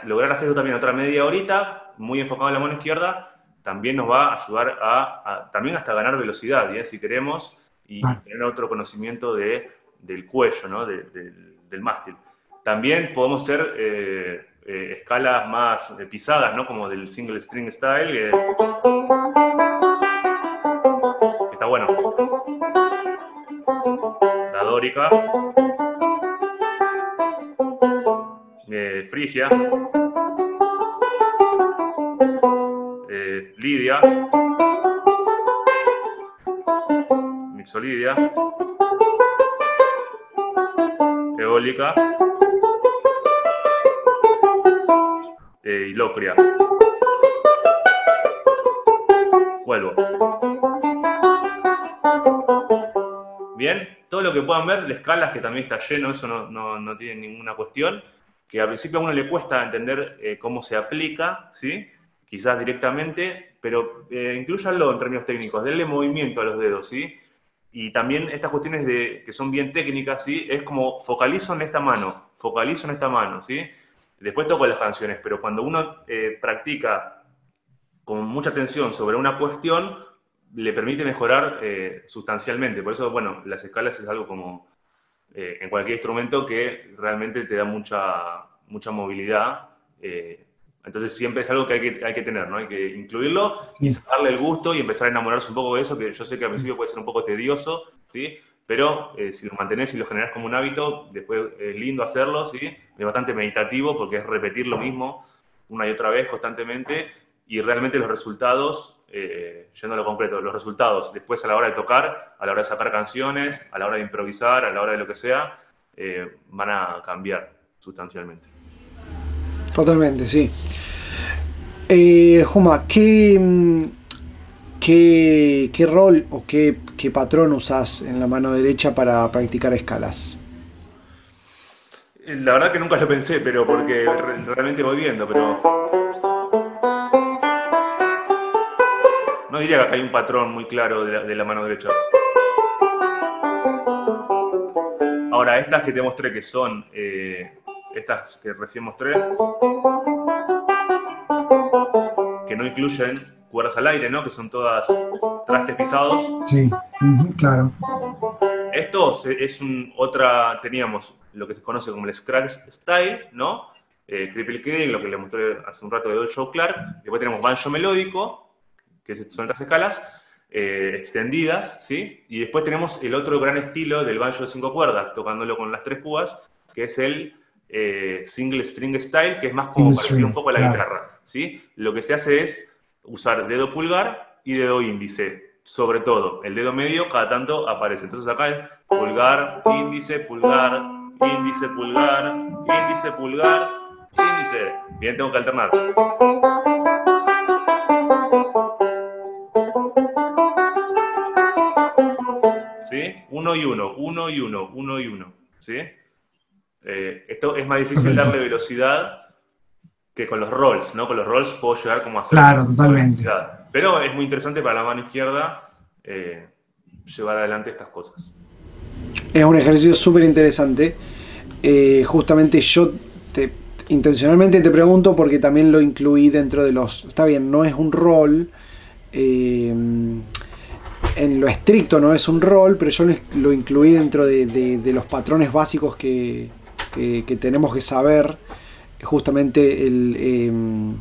lograr hacer esto también otra media horita, muy enfocado en la mano izquierda, también nos va a ayudar a, también hasta ganar velocidad, bien, si queremos, y tener otro conocimiento de, del cuello, ¿no? del mástil. También podemos hacer eh, eh, escalas más pisadas, ¿no? Como del single string style dórica. Eh, Frigia. Eh, Lidia. Mixolidia. Eólica. Eh, Ilocria. Vuelvo. Todo lo que puedan ver de escalas, que también está lleno, eso no, tiene ninguna cuestión, que al principio a uno le cuesta entender eh, cómo se aplica, ¿sí? quizás directamente, pero eh, incluyanlo en términos técnicos, denle movimiento a los dedos, ¿sí? Y también estas cuestiones de, que son bien técnicas, ¿sí? Es como focalizo en esta mano, focalizo en esta mano, ¿sí? Después toco las canciones, pero cuando uno eh, practica con mucha atención sobre una cuestión, le permite mejorar eh, sustancialmente. Por eso, bueno, las escalas es algo como eh, en cualquier instrumento que realmente te da mucha, mucha movilidad. Eh, entonces siempre es algo que hay que, hay que tener, ¿no? Hay que incluirlo y darle el gusto y empezar a enamorarse un poco de eso, que yo sé que al principio puede ser un poco tedioso, ¿sí? Pero si lo mantenés y lo generás como un hábito, después es lindo hacerlo, ¿sí? Es bastante meditativo porque es repetir lo mismo una y otra vez constantemente y realmente los resultados eh, yendo a lo concreto, los resultados después a la hora de tocar, a la hora de sacar canciones, a la hora de improvisar, a la hora de lo que sea, eh, van a cambiar sustancialmente. Totalmente, sí. Eh, Juma, ¿qué, qué, rol o qué, qué patrón usas en la mano derecha para practicar escalas? La verdad que nunca lo pensé, pero porque realmente voy viendo, pero No diría que hay un patrón muy claro de la, mano derecha. Ahora, estas que te mostré que son, eh, estas que recién mostré, que no incluyen cuerdas al aire, ¿no? Que son todas trastes pisados. Sí, claro. Esto es un, otra, teníamos lo que se conoce como el scratch style, ¿no? Eh, Kick, lo que le mostré hace un rato de Old Show Clark. Después tenemos banjo melódico, que son estas escalas, eh, extendidas, ¿sí? Y después tenemos el otro gran estilo del banjo de cinco cuerdas, tocándolo con las tres púas, que es el eh, single string style, que es más como parecido un poco a la guitarra, ¿sí? Lo que se hace es usar dedo pulgar y dedo índice, sobre todo. El dedo medio cada tanto aparece. Entonces acá es pulgar, índice, pulgar, índice, pulgar, índice, pulgar, índice. Bien, tengo que alternar. Uno y uno, uno y uno, uno y uno. ¿sí? Eh, esto es más difícil darle velocidad que con los rolls, ¿no? Con los rolls puedo llegar como a Claro, totalmente. Pero es muy interesante para la mano izquierda eh, llevar adelante estas cosas. Es un ejercicio súper interesante. Eh, justamente yo te, intencionalmente te pregunto porque también lo incluí dentro de los... Está bien, no es un rol en lo estricto no es un rol, pero yo lo incluí dentro de, los patrones básicos que, tenemos que saber. Justamente el... Em,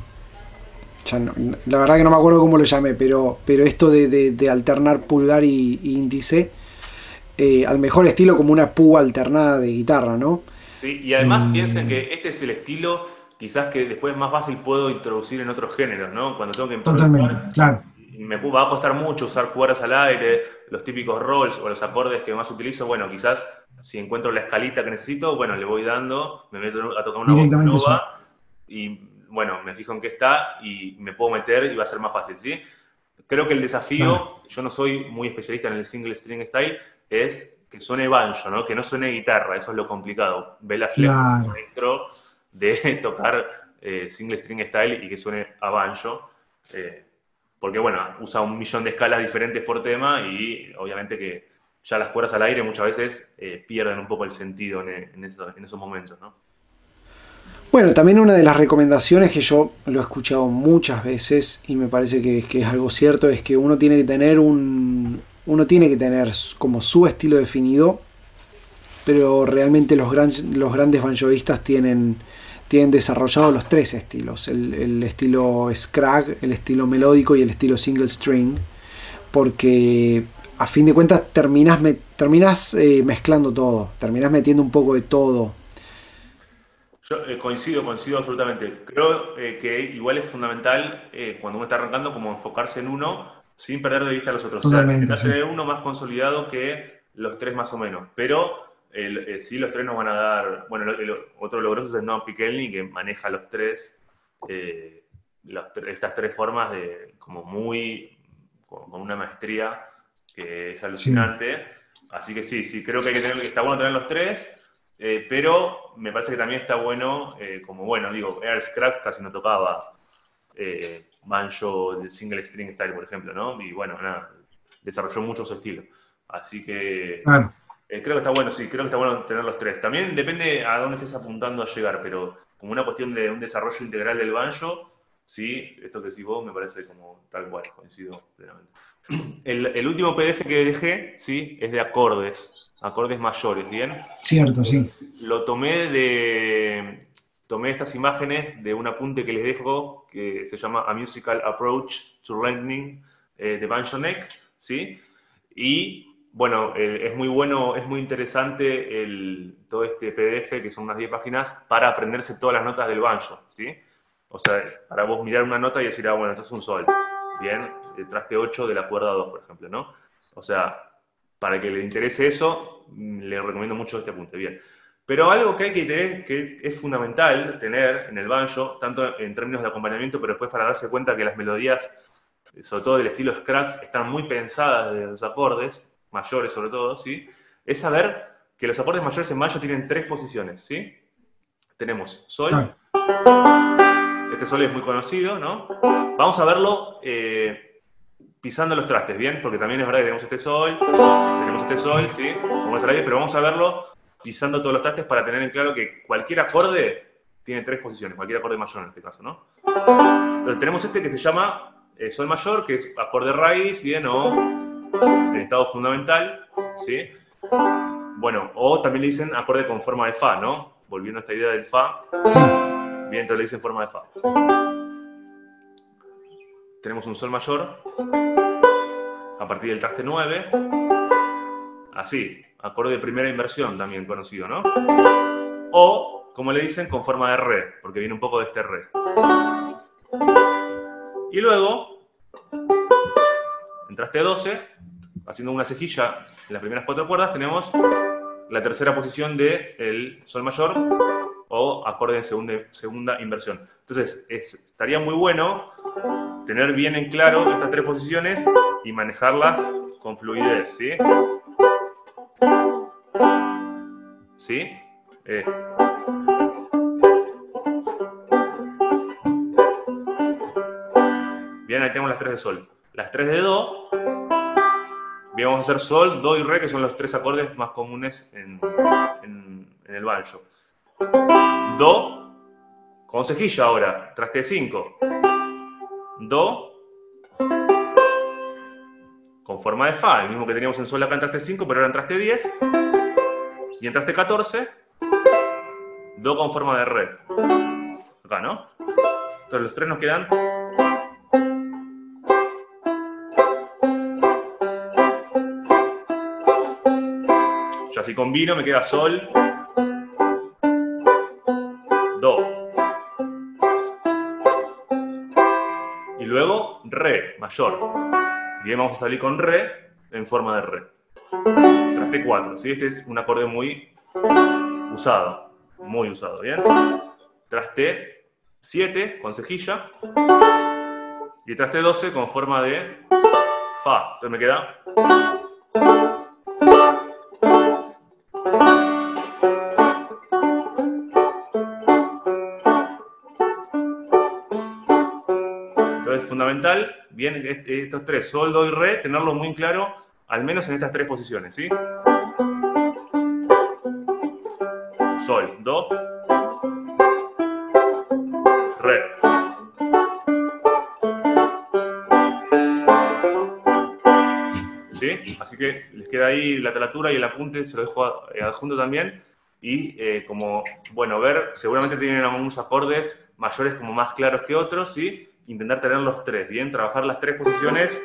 la verdad que no me acuerdo cómo lo llamé, pero, pero esto de, alternar pulgar y, índice eh, al mejor estilo como una púa alternada de guitarra, ¿no? Sí, y además mm. piensen que este es el estilo quizás que después más fácil puedo introducir en otros géneros, ¿no? Cuando tengo que Totalmente, claro me va a costar mucho usar cuerdas al aire, los típicos rolls o los acordes que más utilizo, bueno, quizás si encuentro la escalita que necesito, bueno, le voy dando, me meto a tocar una voz nueva y bueno, me fijo en qué está y me puedo meter y va a ser más fácil, ¿sí? Creo que el desafío, yo no soy muy especialista en el single string style, es que suene banjo, ¿no? Que no suene guitarra, eso es lo complicado. Ver la claro. dentro de tocar eh, single string style y que suene a banjo. Eh, porque bueno, usa un millón de escalas diferentes por tema y obviamente que ya las cuerdas al aire muchas veces eh, pierden un poco el sentido en, esos, momentos, ¿no? Bueno, también una de las recomendaciones que yo lo he escuchado muchas veces y me parece que, es algo cierto es que uno tiene que tener un uno tiene que tener como su estilo definido, pero realmente los, los grandes banjoistas tienen tienen desarrollado los tres estilos, el, estilo scrag, el estilo melódico y el estilo single string, porque a fin de cuentas terminas eh, mezclando todo, terminas metiendo un poco de todo. Yo eh, coincido, coincido absolutamente. Creo eh, que igual es fundamental cuando uno está arrancando como enfocarse en uno sin perder de vista a los otros. Totalmente, o sea, tener uno más consolidado que los tres más o menos. Pero el, sí, los tres nos van a dar. Bueno, otro logroso es Noam Pikelny, que maneja los tres, eh, estas tres formas de como muy. con, una maestría que es alucinante. Así que sí, sí, creo que, hay que, tener, está bueno tener los tres, eh, pero me parece que también está bueno, eh, como bueno, digo, Air Scratch casi no tocaba Manjo del single string style, por ejemplo, ¿no? Y bueno, nada, desarrolló mucho su estilo. Así que. Eh, creo que está bueno, sí, creo que está bueno tener los tres. También depende a dónde estés apuntando a llegar, pero como una cuestión de un desarrollo integral del banjo, Sí, esto que decís vos me parece como tal cual, coincido plenamente. El, el último PDF que dejé, ¿sí? Es de acordes, acordes mayores, ¿bien? Cierto, sí. Lo tomé de, tomé estas imágenes de un apunte que les dejo que se llama A Musical Approach to Learning eh, de Banjo Neck, ¿sí? Y bueno, eh, es muy bueno, es muy interesante todo este PDF, que son unas 10 páginas, para aprenderse todas las notas del banjo, ¿sí? O sea, para vos mirar una nota y decir, ah, bueno, esto es un sol, bien, el traste 8 de la cuerda 2, por ejemplo, ¿no? O sea, para que le interese eso, mm, le recomiendo mucho este apunte, bien. Pero algo que hay que tener, que es fundamental tener en el banjo, tanto en términos de acompañamiento, pero después para darse cuenta que las melodías, sobre todo del estilo Scratch, están muy pensadas de los acordes, mayores sobre todo, ¿sí? Es saber que los acordes mayores en mayo tienen tres posiciones, ¿sí? Tenemos sol. Este sol es muy conocido, ¿no? Vamos a verlo eh, pisando los trastes, ¿bien? Porque también es verdad que tenemos este sol, tenemos este sol, ¿sí? Como es el aire, pero vamos a verlo pisando todos los trastes para tener en claro que cualquier acorde tiene tres posiciones, cualquier acorde mayor en este caso, ¿no? Entonces tenemos este que se llama eh, sol mayor, que es acorde raíz, ¿bien? O en estado fundamental, ¿sí? Bueno, o también le dicen acorde con forma de fa, ¿no? Volviendo a esta idea del fa. Bien, le dicen forma de fa. Tenemos un sol mayor a partir del traste 9. Así, acorde de primera inversión también conocido, ¿no? O, como le dicen, con forma de re, porque viene un poco de este re. Y luego, en traste 12, haciendo una cejilla en las primeras cuatro cuerdas, tenemos la tercera posición del el sol mayor o acorde en segunda, inversión. Entonces, estaría muy bueno tener bien en claro estas tres posiciones y manejarlas con fluidez, ¿sí? ¿Sí? Eh. Bien, ahí tenemos las tres de sol. Las tres de do Bien, vamos a hacer sol, do y re, que son los tres acordes más comunes en, el banjo. Do, con cejilla ahora, traste 5. Do, con forma de fa, el mismo que teníamos en sol acá en traste 5, pero ahora en traste 10. Y en traste 14, do con forma de re. Acá, ¿no? Entonces los tres nos quedan si combino me queda sol, do. Y luego re, mayor. Bien, vamos a salir con re en forma de re. Traste 4, ¿sí? Este es un acorde muy usado, muy usado, ¿bien? Traste 7 con cejilla y traste 12 con forma de fa. Entonces me queda fundamental, bien, estos tres, sol, do y re, tenerlo muy claro, al menos en estas tres posiciones, ¿sí? Sol, do, re. ¿Sí? Así que les queda ahí la telatura y el apunte, se lo dejo eh, adjunto también. Y eh, como, bueno, ver, seguramente tienen algunos acordes mayores como más claros que otros, ¿sí? Intentar tener los tres, ¿bien? Trabajar las tres posiciones,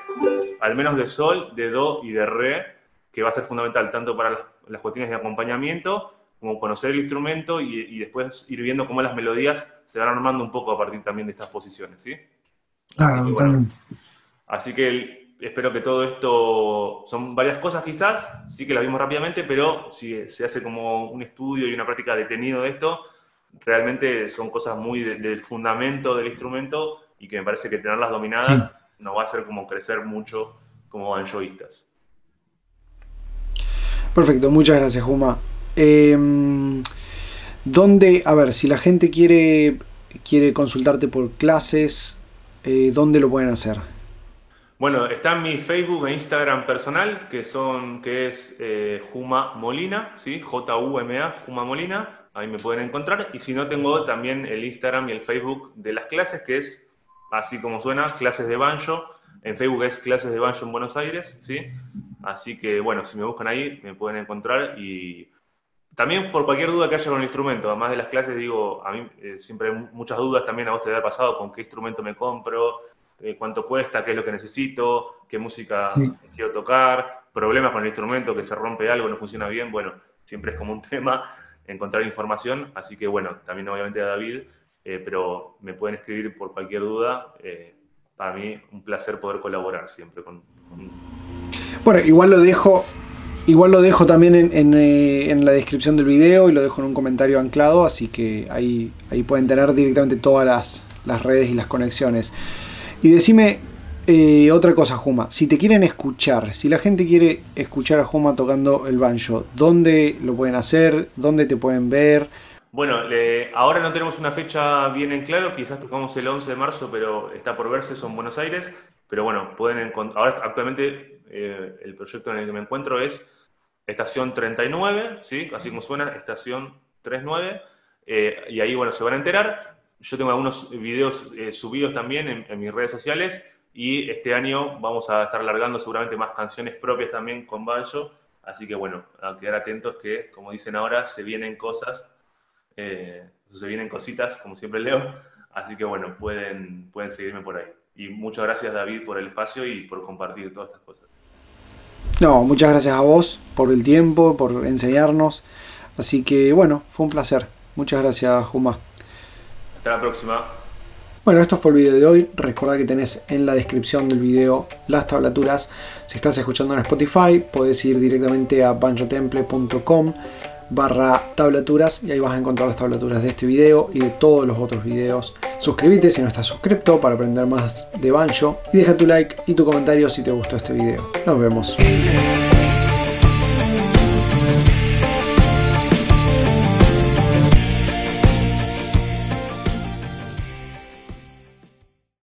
al menos de sol, de do y de re, que va a ser fundamental tanto para las, cuestiones de acompañamiento como conocer el instrumento y, después ir viendo cómo las melodías se van armando un poco a partir también de estas posiciones, ¿sí? Claro, totalmente. así que espero que todo esto, son varias cosas quizás, sí que las vimos rápidamente, pero si se hace como un estudio y una práctica detenido de esto, realmente son cosas muy del fundamento del instrumento y que me parece que tenerlas dominadas nos va a hacer como crecer mucho como banjoístas. Perfecto, muchas gracias, Juma. Em, ¿Dónde, a ver, si la gente quiere, quiere consultarte por clases, eh, ¿dónde lo pueden hacer? Bueno, está en mi Facebook e Instagram personal, que son, que es eh, Juma Molina, ¿sí? J-U-M-A, Juma Molina, ahí me pueden encontrar. Y si no, tengo también el Instagram y el Facebook de las clases, que es así como suena, clases de banjo. En Facebook es clases de banjo en Buenos Aires, ¿sí? Así que, bueno, si me buscan ahí, me pueden encontrar y también por cualquier duda que haya con el instrumento, además de las clases, digo, a mí eh, siempre hay muchas dudas también a vos te ha pasado con qué instrumento me compro, eh, cuánto cuesta, qué es lo que necesito, qué música quiero tocar, problemas con el instrumento, que se rompe algo, no funciona bien, bueno, siempre es como un tema encontrar información, así que bueno, también obviamente a David, eh, pero me pueden escribir por cualquier duda, para mí un placer poder colaborar siempre con. Bueno, igual lo dejo Igual lo dejo también eh, en, la descripción del video y lo dejo en un comentario anclado, así que ahí, ahí pueden tener directamente todas las, redes y las conexiones. Y decime eh, otra cosa, Juma. Si te quieren escuchar, si la gente quiere escuchar a Juma tocando el banjo, ¿dónde lo pueden hacer? ¿Dónde te pueden ver? Bueno, ahora no tenemos una fecha bien en claro, quizás tocamos el 11 de marzo, pero está por verse, son Buenos Aires. Pero bueno, pueden encontrar. Ahora, actualmente, eh, el proyecto en el que me encuentro es estación 39, ¿sí? así como suena, estación 39, eh, y ahí, bueno, se van a enterar. Yo tengo algunos videos eh, subidos también en, mis redes sociales, y este año vamos a estar largando seguramente más canciones propias también con Banjo, así que bueno, a quedar atentos que, como dicen ahora, se vienen cosas, eh, se vienen cositas, como siempre leo, así que bueno, pueden, pueden seguirme por ahí. Y muchas gracias David por el espacio y por compartir todas estas cosas. No, muchas gracias a vos por el tiempo, por enseñarnos. Así que bueno, fue un placer. Muchas gracias, Juma. Hasta la próxima. Bueno, esto fue el video de hoy. Recuerda que tenés en la descripción del video las tablaturas. Si estás escuchando en Spotify, puedes ir directamente a banjotemple.com barra tablaturas y ahí vas a encontrar las tablaturas de este video y de todos los otros videos. Suscríbete si no estás suscrito para aprender más de Banjo y deja tu like y tu comentario si te gustó este video. Nos vemos.